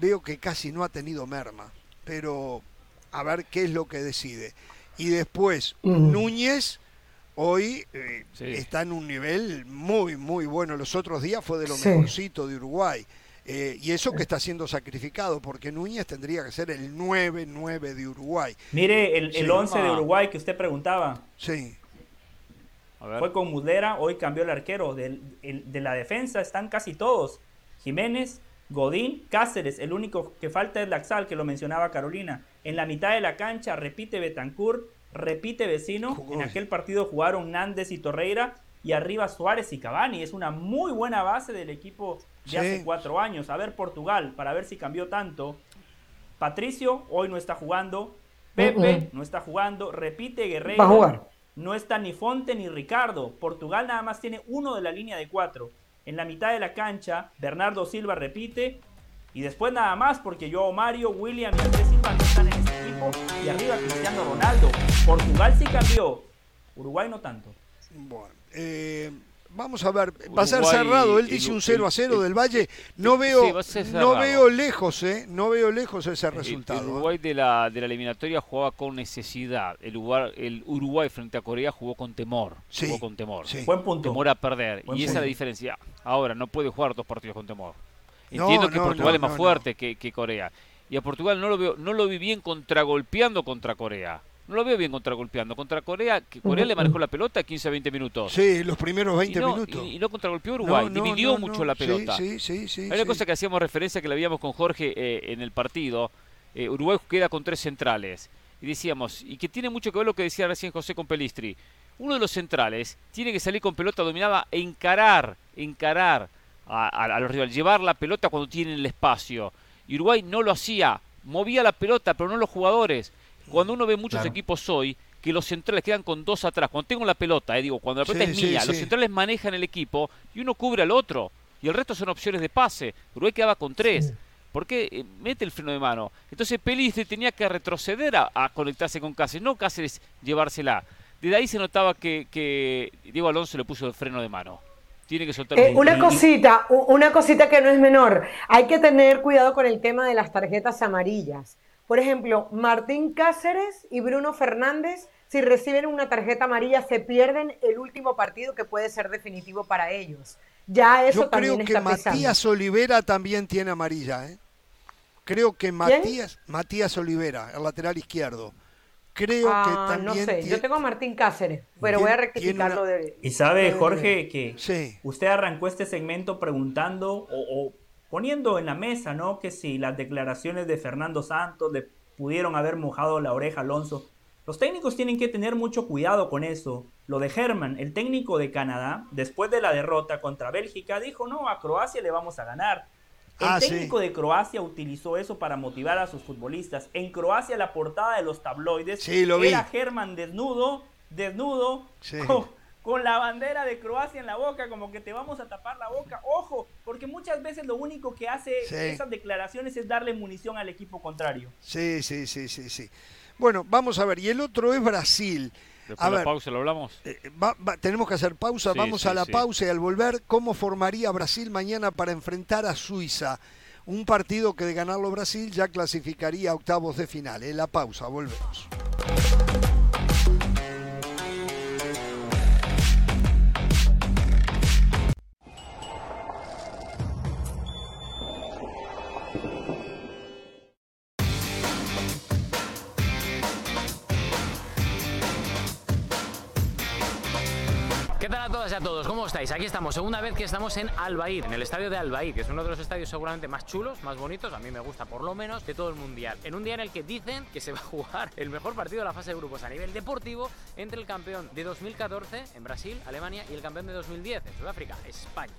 veo que casi no ha tenido merma, pero a ver qué es lo que decide. Y después Núñez hoy eh, está en un nivel muy muy bueno. Los otros días fue de lo mejorcito de Uruguay. Eh, y eso que está siendo sacrificado, porque Núñez tendría que ser el 9-9 de Uruguay. Mire, el, el 11 de Uruguay que usted preguntaba. Sí. Fue con Muslera, hoy cambió el arquero. De, la defensa están casi todos. Jiménez, Godín, Cáceres, el único que falta es Laxal, que lo mencionaba Carolina. En la mitad de la cancha repite Betancourt, repite Vecino. En aquel partido jugaron Nández y Torreira. Y arriba Suárez y Cavani. Es una muy buena base del equipo de hace cuatro años. A ver Portugal, para ver si cambió tanto. Patricio hoy no está jugando. Pepe no está jugando. Repite Guerrero. Va a jugar no está ni Fonte ni Ricardo. Portugal nada más tiene uno de la línea de cuatro. En la mitad de la cancha, Bernardo Silva repite. Y después nada más, porque yo, Mario, William y Andrés Silva no están en este equipo. Y arriba Cristiano Ronaldo. Portugal sí cambió. Uruguay no tanto. Bueno, eh, Vamos a ver, va a ser cerrado. Él dice un 0 a 0 del Valle. No veo, no veo lejos, ¿eh? No veo lejos ese resultado. El, ¿eh? Uruguay de la, de la eliminatoria jugaba con necesidad. El, el Uruguay frente a Corea jugó con temor. jugó con temor. Buen punto. Temor a perder. y esa es la diferencia. Ahora, no puede jugar dos partidos con temor. Entiendo que Portugal es más fuerte que, que Corea. Y a Portugal no lo veo, no lo vi bien contragolpeando contra Corea. No lo veo bien contragolpeando. Contra Corea, que Corea le manejó la pelota 15 a 20 minutos. Sí, los primeros 20 minutos. Y, no contragolpeó Uruguay, dividió mucho la pelota. Sí, sí, sí. Hay una cosa que hacíamos referencia que la habíamos con Jorge eh, en el partido. Eh, Uruguay queda con tres centrales. Y decíamos, y que tiene mucho que ver lo que decía recién José con Pelistri. Uno de los centrales tiene que salir con pelota dominada e encarar, encarar a, a los rivales, llevar la pelota cuando tienen el espacio. Y Uruguay no lo hacía, movía la pelota, pero no los jugadores. Cuando uno ve muchos equipos hoy, que los centrales quedan con dos atrás. Cuando tengo la pelota, eh, digo, cuando la pelota es mía, los centrales manejan el equipo y uno cubre al otro. Y el resto son opciones de pase. Uruguay quedaba con tres. ¿Por qué eh, mete el freno de mano? Entonces Pelistri tenía que retroceder a, conectarse con Cáceres, no Cáceres llevársela. Desde ahí se notaba que, Diego Alonso le puso el freno de mano. Tiene que soltar. Eh, una cosita, una cosita que no es menor. Hay que tener cuidado con el tema de las tarjetas amarillas. Por ejemplo, Martín Cáceres y Bruno Fernández, si reciben una tarjeta amarilla, se pierden el último partido que puede ser definitivo para ellos. Ya eso Yo creo que Matías Olivera también tiene amarilla. ¿eh? Creo que Matías, Matías Olivera, el lateral izquierdo. Creo que ah, también. No sé, yo tengo a Martín Cáceres, pero voy a rectificarlo de. Y sabe, Jorge, que usted arrancó este segmento preguntando o poniendo en la mesa, ¿no? Que si las declaraciones de Fernando Santos le pudieron haber mojado la oreja a Alonso. Los técnicos tienen que tener mucho cuidado con eso. Lo de Herman, el técnico de Canadá, después de la derrota contra Bélgica, dijo, no, a Croacia le vamos a ganar. El ah, técnico de Croacia utilizó eso para motivar a sus futbolistas. En Croacia la portada de los tabloides era Herman desnudo, desnudo, con la bandera de Croacia en la boca, como que te vamos a tapar la boca. Ojo, porque muchas veces lo único que hace esas declaraciones es darle munición al equipo contrario. Sí, sí, sí, sí, sí. Bueno, vamos a ver, y el otro es Brasil. Después a la pausa lo hablamos. Eh, tenemos que hacer pausa, vamos a la pausa y al volver, ¿cómo formaría Brasil mañana para enfrentar a Suiza? Un partido que de ganarlo Brasil ya clasificaría a octavos de final. En la pausa, volvemos. A todos, ¿cómo estáis? Aquí estamos, segunda vez que estamos en Albaid, en el estadio de Albaid, que es uno de los estadios seguramente más chulos, más bonitos, a mí me gusta por lo menos, de todo el mundial. En un día en el que dicen que se va a jugar el mejor partido de la fase de grupos a nivel deportivo entre el campeón de 2014 en Brasil, Alemania, y el campeón de 2010 en Sudáfrica, España.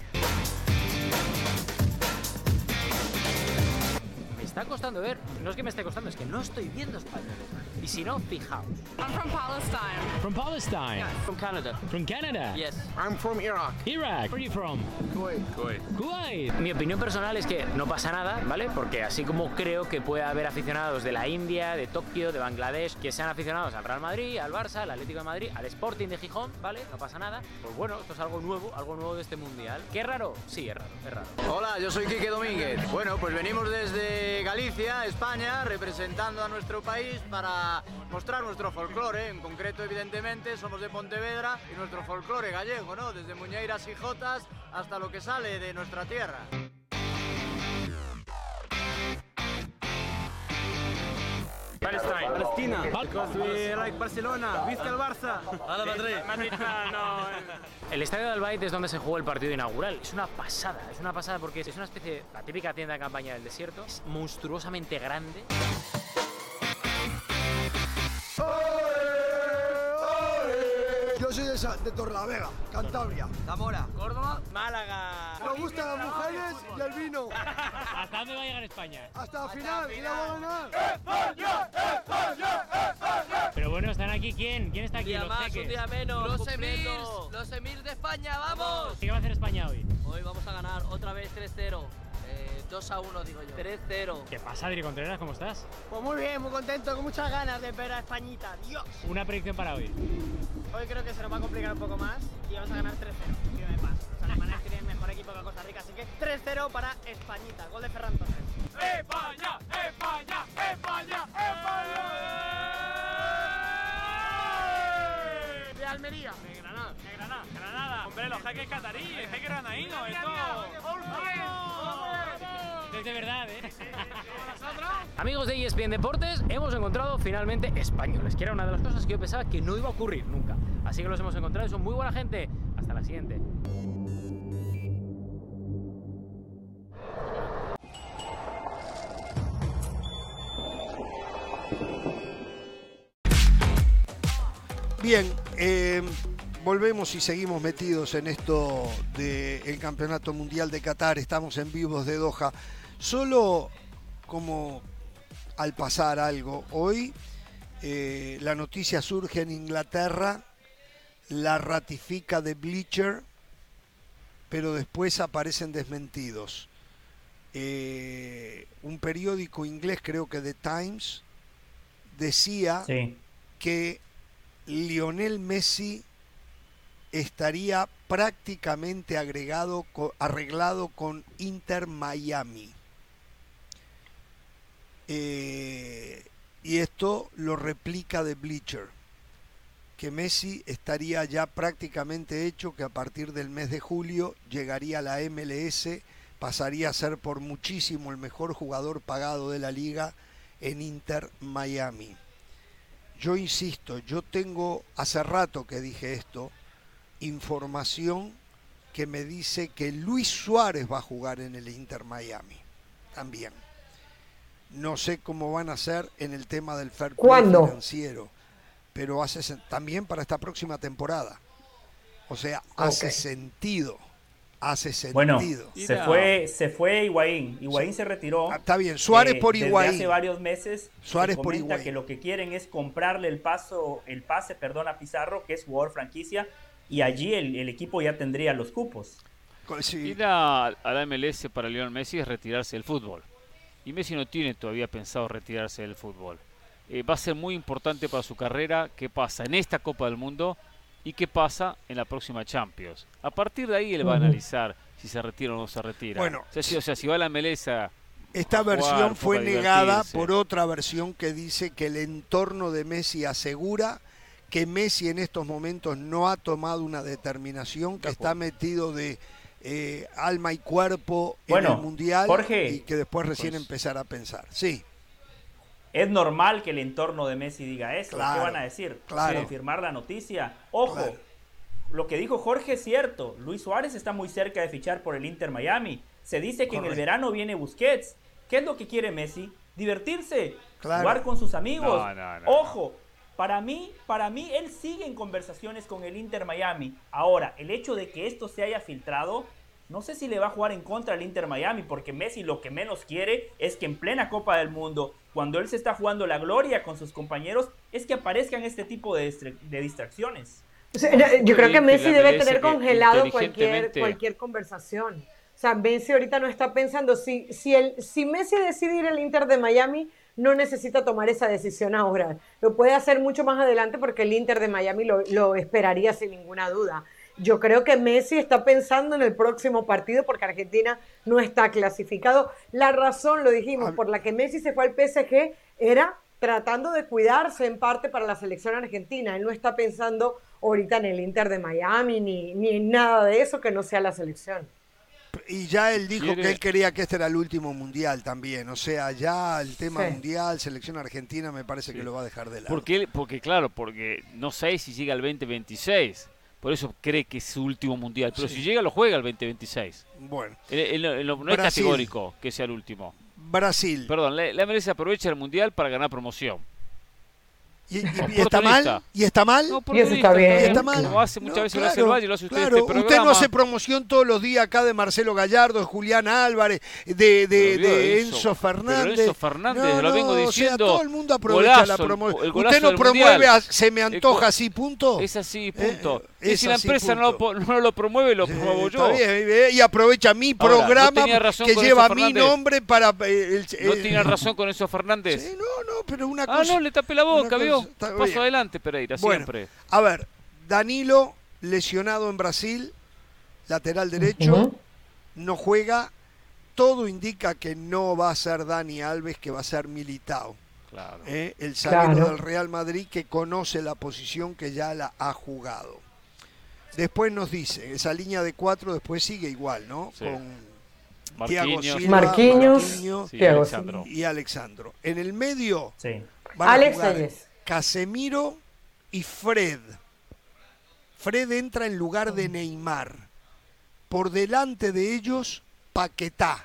Está costando ver. No es que me esté costando, es que no estoy viendo españoles. Y si no, fijaos. I'm from Palestine. From Palestine? Yeah, from Canada. From Canada? Yes. I'm from Iraq. Iraq. Where are you from? Kuwait. Kuwait. Kuwait. Mi opinión personal es que no pasa nada, ¿vale? Porque así como creo que puede haber aficionados de la India, de Tokio, de Bangladesh, que sean aficionados al Real Madrid, al Barça, al Atlético de Madrid, al Sporting de Gijón, ¿vale? No pasa nada. Pues bueno, esto es algo nuevo, algo nuevo de este mundial. ¿Qué raro? Sí, es raro, es raro. Hola, yo soy Quique Domínguez. Bueno, pues venimos desde Galicia, España representando a nuestro país para mostrar nuestro folclore. En concreto, evidentemente, somos de Pontevedra y nuestro folclore gallego, ¿no? Desde Muñeiras y Jotas hasta lo que sale de nuestra tierra. Palestine. Palestina. Because we like Barcelona. Vizca el Barça. Hola Madrid. Madrid. no. El estadio de Albaid es donde se jugó el partido inaugural. Es una pasada, es una pasada porque es una especie de la típica tienda de campaña del desierto. Es monstruosamente grande. Yo soy de, de Torlavega, Cantabria. Zamora. Córdoba. Málaga. Me gustan las mujeres y el vino. ¿Hasta dónde va a llegar España? Hasta la final. ¿Y la va a ganar? ¡España! ¡España! ¡España! Pero bueno, ¿están aquí quién? ¿Quién está aquí? Un día los más, jeques? un día menos. Los. Emirs. Los Emirs de España, ¡vamos! ¿Qué va a hacer España hoy? Hoy vamos a ganar otra vez 3-0. Eh, 2 a 1, digo yo. 3-0. ¿Qué pasa, Adri Contreras? ¿Cómo estás? Pues muy bien, muy contento, con muchas ganas de ver a Españita. ¡Dios! Una predicción para hoy. Hoy creo que se nos va a complicar un poco más y vamos a ganar 3-0. Que me pasa. Los alemanes tienen mejor equipo que Costa Rica, así que 3-0 para Españita. Gol de Ferran Torres. ¡España! ¡España! ¡España! ¡España! De Almería. De Granada. De Granada. Granada. Hombre, los jeques cataríes, jeques granaínos, esto. Es de verdad, ¿eh? Amigos de ESPN Deportes, hemos encontrado finalmente españoles, que era una de las cosas que yo pensaba que no iba a ocurrir nunca. Así que los hemos encontrado y son muy buena gente. Hasta la siguiente. Bien, eh, volvemos y seguimos metidos en esto del Campeonato Mundial de Qatar. Estamos en vivos de Doha. Solo como al pasar algo, hoy eh, la noticia surge en Inglaterra, la ratifica de Bleacher, pero después aparecen desmentidos. Eh, un periódico inglés, creo que The Times, decía Sí. que Lionel Messi estaría prácticamente agregado, arreglado con Inter Miami. Eh, y esto lo replica de Bleacher, que Messi estaría ya prácticamente hecho, que a partir del mes de julio llegaría a la MLS, pasaría a ser por muchísimo el mejor jugador pagado de la liga en Inter Miami. Yo insisto, yo tengo hace rato que dije esto, información que me dice que Luis Suárez va a jugar en el Inter Miami también. No sé cómo van a hacer en el tema del fair play ¿Cuándo? financiero, pero hace también para esta próxima temporada. O sea, hace sentido. Hace sentido. Bueno, se fue, se fue Higuaín. Higuaín se retiró. Ah, está bien, Suárez eh, por desde Higuaín. hace varios meses. Suárez por Higuaín. que lo que quieren es comprarle el paso, el pase, perdón, a Pizarro, que es jugador franquicia, y allí el, el equipo ya tendría los cupos. Ir a, a la MLS para Lionel Messi es retirarse del fútbol. Y Messi no tiene todavía pensado retirarse del fútbol. Eh, va a ser muy importante para su carrera qué pasa en esta Copa del Mundo y qué pasa en la próxima Champions. A partir de ahí él va a analizar si se retira o no se retira. Bueno, o sea, si, o sea, si va a la MLS a- Esta jugar, versión fue negada por otra versión que dice que el entorno de Messi asegura que Messi en estos momentos no ha tomado una determinación, que está metido de eh, alma y cuerpo Bueno, en el Mundial Jorge, y que después recién pues- empezar a pensar. Sí, Es normal que el entorno de Messi diga eso. Claro, ¿Qué van a decir? claro. Confirmar la noticia. Ojo, Claro. lo que dijo Jorge es cierto. Luis Suárez está muy cerca de fichar por el Inter Miami. Se dice que en el verano viene Busquets. ¿Qué es lo que quiere Messi? Divertirse, jugar con sus amigos. Ojo, para mí, para mí él sigue en conversaciones con el Inter Miami. Ahora, el hecho de que esto se haya filtrado, no sé si le va a jugar en contra al Inter Miami, porque Messi lo que menos quiere es que en plena Copa del Mundo, cuando él se está jugando la gloria con sus compañeros, es que aparezcan este tipo de, de distracciones. Yo creo que Messi debe tener congelado cualquier, cualquier conversación. O sea, Messi ahorita no está pensando, si, si, el, si Messi decide ir al Inter de Miami, no necesita tomar esa decisión ahora. Lo puede hacer mucho más adelante porque el Inter de Miami lo, lo esperaría sin ninguna duda. Yo creo que Messi está pensando en el próximo partido porque Argentina no está clasificado. La razón, lo dijimos, por la que Messi se fue al PSG era tratando de cuidarse en parte para la selección argentina. Él no está pensando ahorita en el Inter de Miami ni, ni en nada de eso que no sea la selección. Y ya él dijo que él quería que este era el último mundial también. O sea, ya el tema mundial, selección argentina, me parece que lo va a dejar de lado. Porque, porque claro, porque no sé si llega al 2026. Por eso cree que es su último mundial. Pero si llega, lo juega el 2026. Bueno. no es categórico que sea el último. Brasil. Perdón, la, la MLS aprovecha el mundial para ganar promoción. ¿Y, está mal? ¿Y está mal? y eso está bien. está mal? Como hace muchas veces lo hace el Valle, lo hace usted claro. este Usted no hace promoción todos los días acá de Marcelo Gallardo, de Julián Álvarez, de, de, de Enzo Fernández. Pero Enzo Fernández, lo vengo diciendo. O sea, todo el mundo aprovecha la promoción. Usted no promueve, a, se me antoja así, punto. Es así, punto. Eh, y si la empresa no lo, no lo, promueve, lo promuevo yo. Bien, y aprovecha mi programa que lleva mi nombre para... Eh, el, ¿No tiene razón con Enzo Fernández? Sí, no, no, pero una cosa... Ah, no, le tapé la boca, ¿vio? Paso adelante, Pereira, siempre. A ver, Danilo, lesionado en Brasil, lateral derecho, no juega. Todo indica que no va a ser Dani Alves, que va a ser Militao. Claro. ¿eh? El zaguero del Real Madrid que conoce la posición que ya la ha jugado. Después nos dice, esa línea de cuatro después sigue igual, ¿no? Con Marquinhos, Marquinhos, y Alexandro. En el medio, sí. Alex Casemiro y Fred. Fred entra en lugar de Neymar. Por delante de ellos, Paquetá.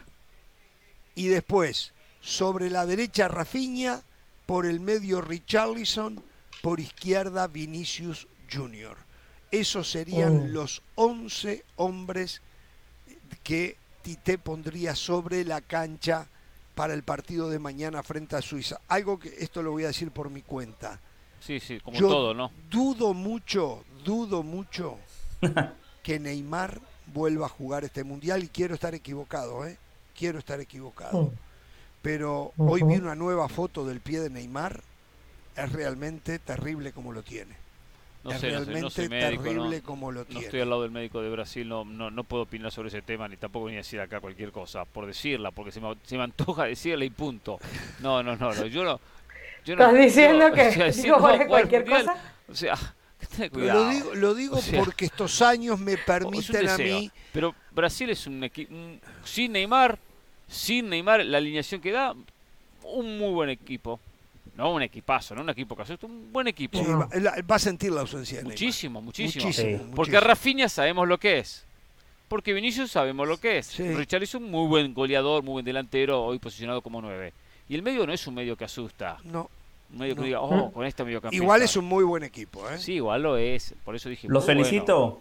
Y después, sobre la derecha, Rafinha. Por el medio, Richarlison. Por izquierda, Vinicius Junior. Esos serían mm. los 11 hombres que Tite pondría sobre la cancha para el partido de mañana frente a Suiza. Algo que esto lo voy a decir por mi cuenta. Sí, sí, como todo, ¿no? Dudo mucho, dudo mucho que Neymar vuelva a jugar este mundial y quiero estar equivocado, ¿eh? Quiero estar equivocado. Mm. Pero hoy vi una nueva foto del pie de Neymar. Es realmente terrible como lo tiene. No sé, realmente no sé, terrible como lo tiene. No estoy al lado del médico de Brasil, no, no, no puedo opinar sobre ese tema, ni tampoco venir a decir acá cualquier cosa, por decirla, porque se me, se me antoja decirla y punto. No, no, no, yo no... Yo ¿Estás diciendo que digo, cualquier cosa? O sea, Lo digo, lo digo porque estos años me permiten a mí... Pero Brasil es un equipo... Sin Neymar, sin Neymar, la alineación que da, un muy buen equipo. No un equipazo, no un equipo casual, un buen equipo. va, a sentir la ausencia de Muchísimo, muchísimo. muchísimo. Porque a Rafinha sabemos lo que es. Porque Vinicius sabemos lo que es. Sí. es un muy buen goleador, muy buen delantero, hoy posicionado como nueve. Y el medio no es un medio que asusta. No. Un medio que diga, oh, con este medio Igual es un muy buen equipo, ¿eh? Sí, igual lo es. Por eso dije. Los felicito.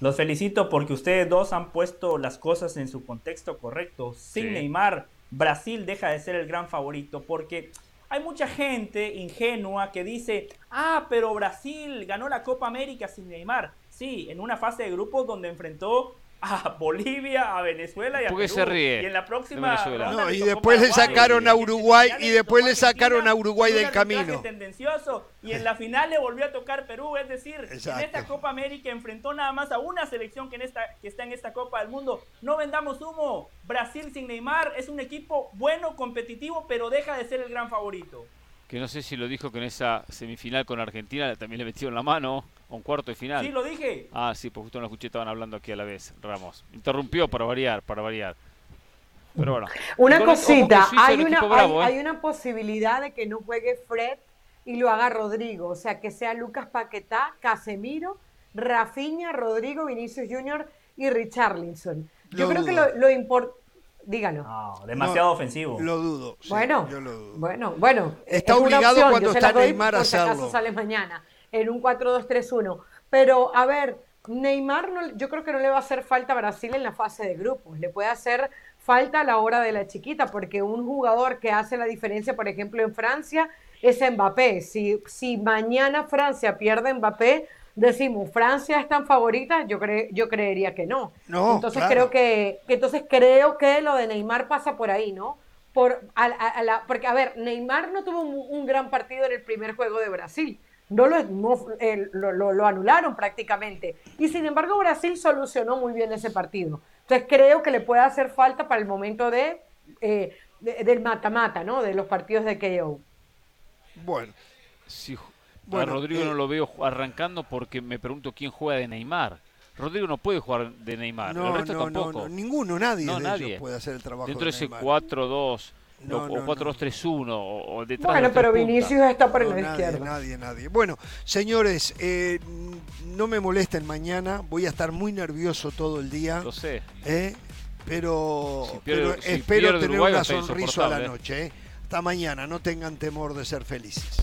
Los felicito porque ustedes dos han puesto las cosas en su contexto correcto. Sin Neymar, Brasil deja de ser el gran favorito porque hay mucha gente ingenua que dice, ah, pero Brasil ganó la Copa América sin Neymar. Sí, en una fase de grupos donde enfrentó a Bolivia, a Venezuela y a Perú. se ríe? Y en la próxima no, y después le sacaron a Uruguay y después le sacaron a Uruguay del camino. tendencioso y en la final le volvió a tocar Perú, es decir, en esta Copa América enfrentó nada más a una selección que en esta que está en esta Copa del Mundo. No vendamos humo. Brasil sin Neymar es un equipo bueno, competitivo, pero deja de ser el gran favorito que no sé si lo dijo que en esa semifinal con Argentina también le metieron la mano, un cuarto de final. Sí, lo dije. Ah, sí, pues justo no lo escuché, estaban hablando aquí a la vez, Ramos. Interrumpió para variar, para variar. Pero bueno. Una cosita, hay una, ¿eh? hay, una posibilidad de que no juegue Fred y lo haga Rodrigo, o sea, que sea Lucas Paquetá, Casemiro Rafinha, Rodrigo, Vinicius Jr. y Richarlison. Yo creo que lo, lo importante... Dígalo. No, demasiado ofensivo. Lo dudo. bueno, bueno, bueno. Está obligado cuando está Neymar a hacerlo. acaso sale mañana en un 4-2-3-1. Pero, a ver, Neymar no, yo creo que no le va a hacer falta a Brasil en la fase de grupos. Le puede hacer falta a la hora de la chiquita, porque un jugador que hace la diferencia, por ejemplo, en Francia, es Mbappé. Si, si mañana Francia pierde Mbappé, decimos, ¿Francia es tan favorita? Yo, cre yo creería que no. no entonces creo que, entonces creo que lo de Neymar pasa por ahí, ¿no? Por, a, la, porque, a ver, Neymar no tuvo un, gran partido en el primer juego de Brasil. No, lo, lo, lo, anularon prácticamente. Y sin embargo, Brasil solucionó muy bien ese partido. Entonces creo que le puede hacer falta para el momento de, eh, del mata-mata, ¿no? De los partidos de KO. Bueno. Si bueno, Rodrigo no eh, lo veo arrancando porque me pregunto quién juega de Neymar. Rodrigo no puede jugar de Neymar, no, el resto no, tampoco. No, ninguno, nadie, de nadie. Ellos puede hacer el trabajo Dentro de ese 4-2 o 4-2-3-1 o, detrás Bueno, de pero Vinicius está por la nadie, izquierda. Nadie, nadie. Bueno, señores, eh, no me molesten mañana, voy a estar muy nervioso todo el día. Lo sé. Eh, pero, pero espero tener una sonrisa a la noche. Eh. Hasta mañana, no tengan temor de ser felices.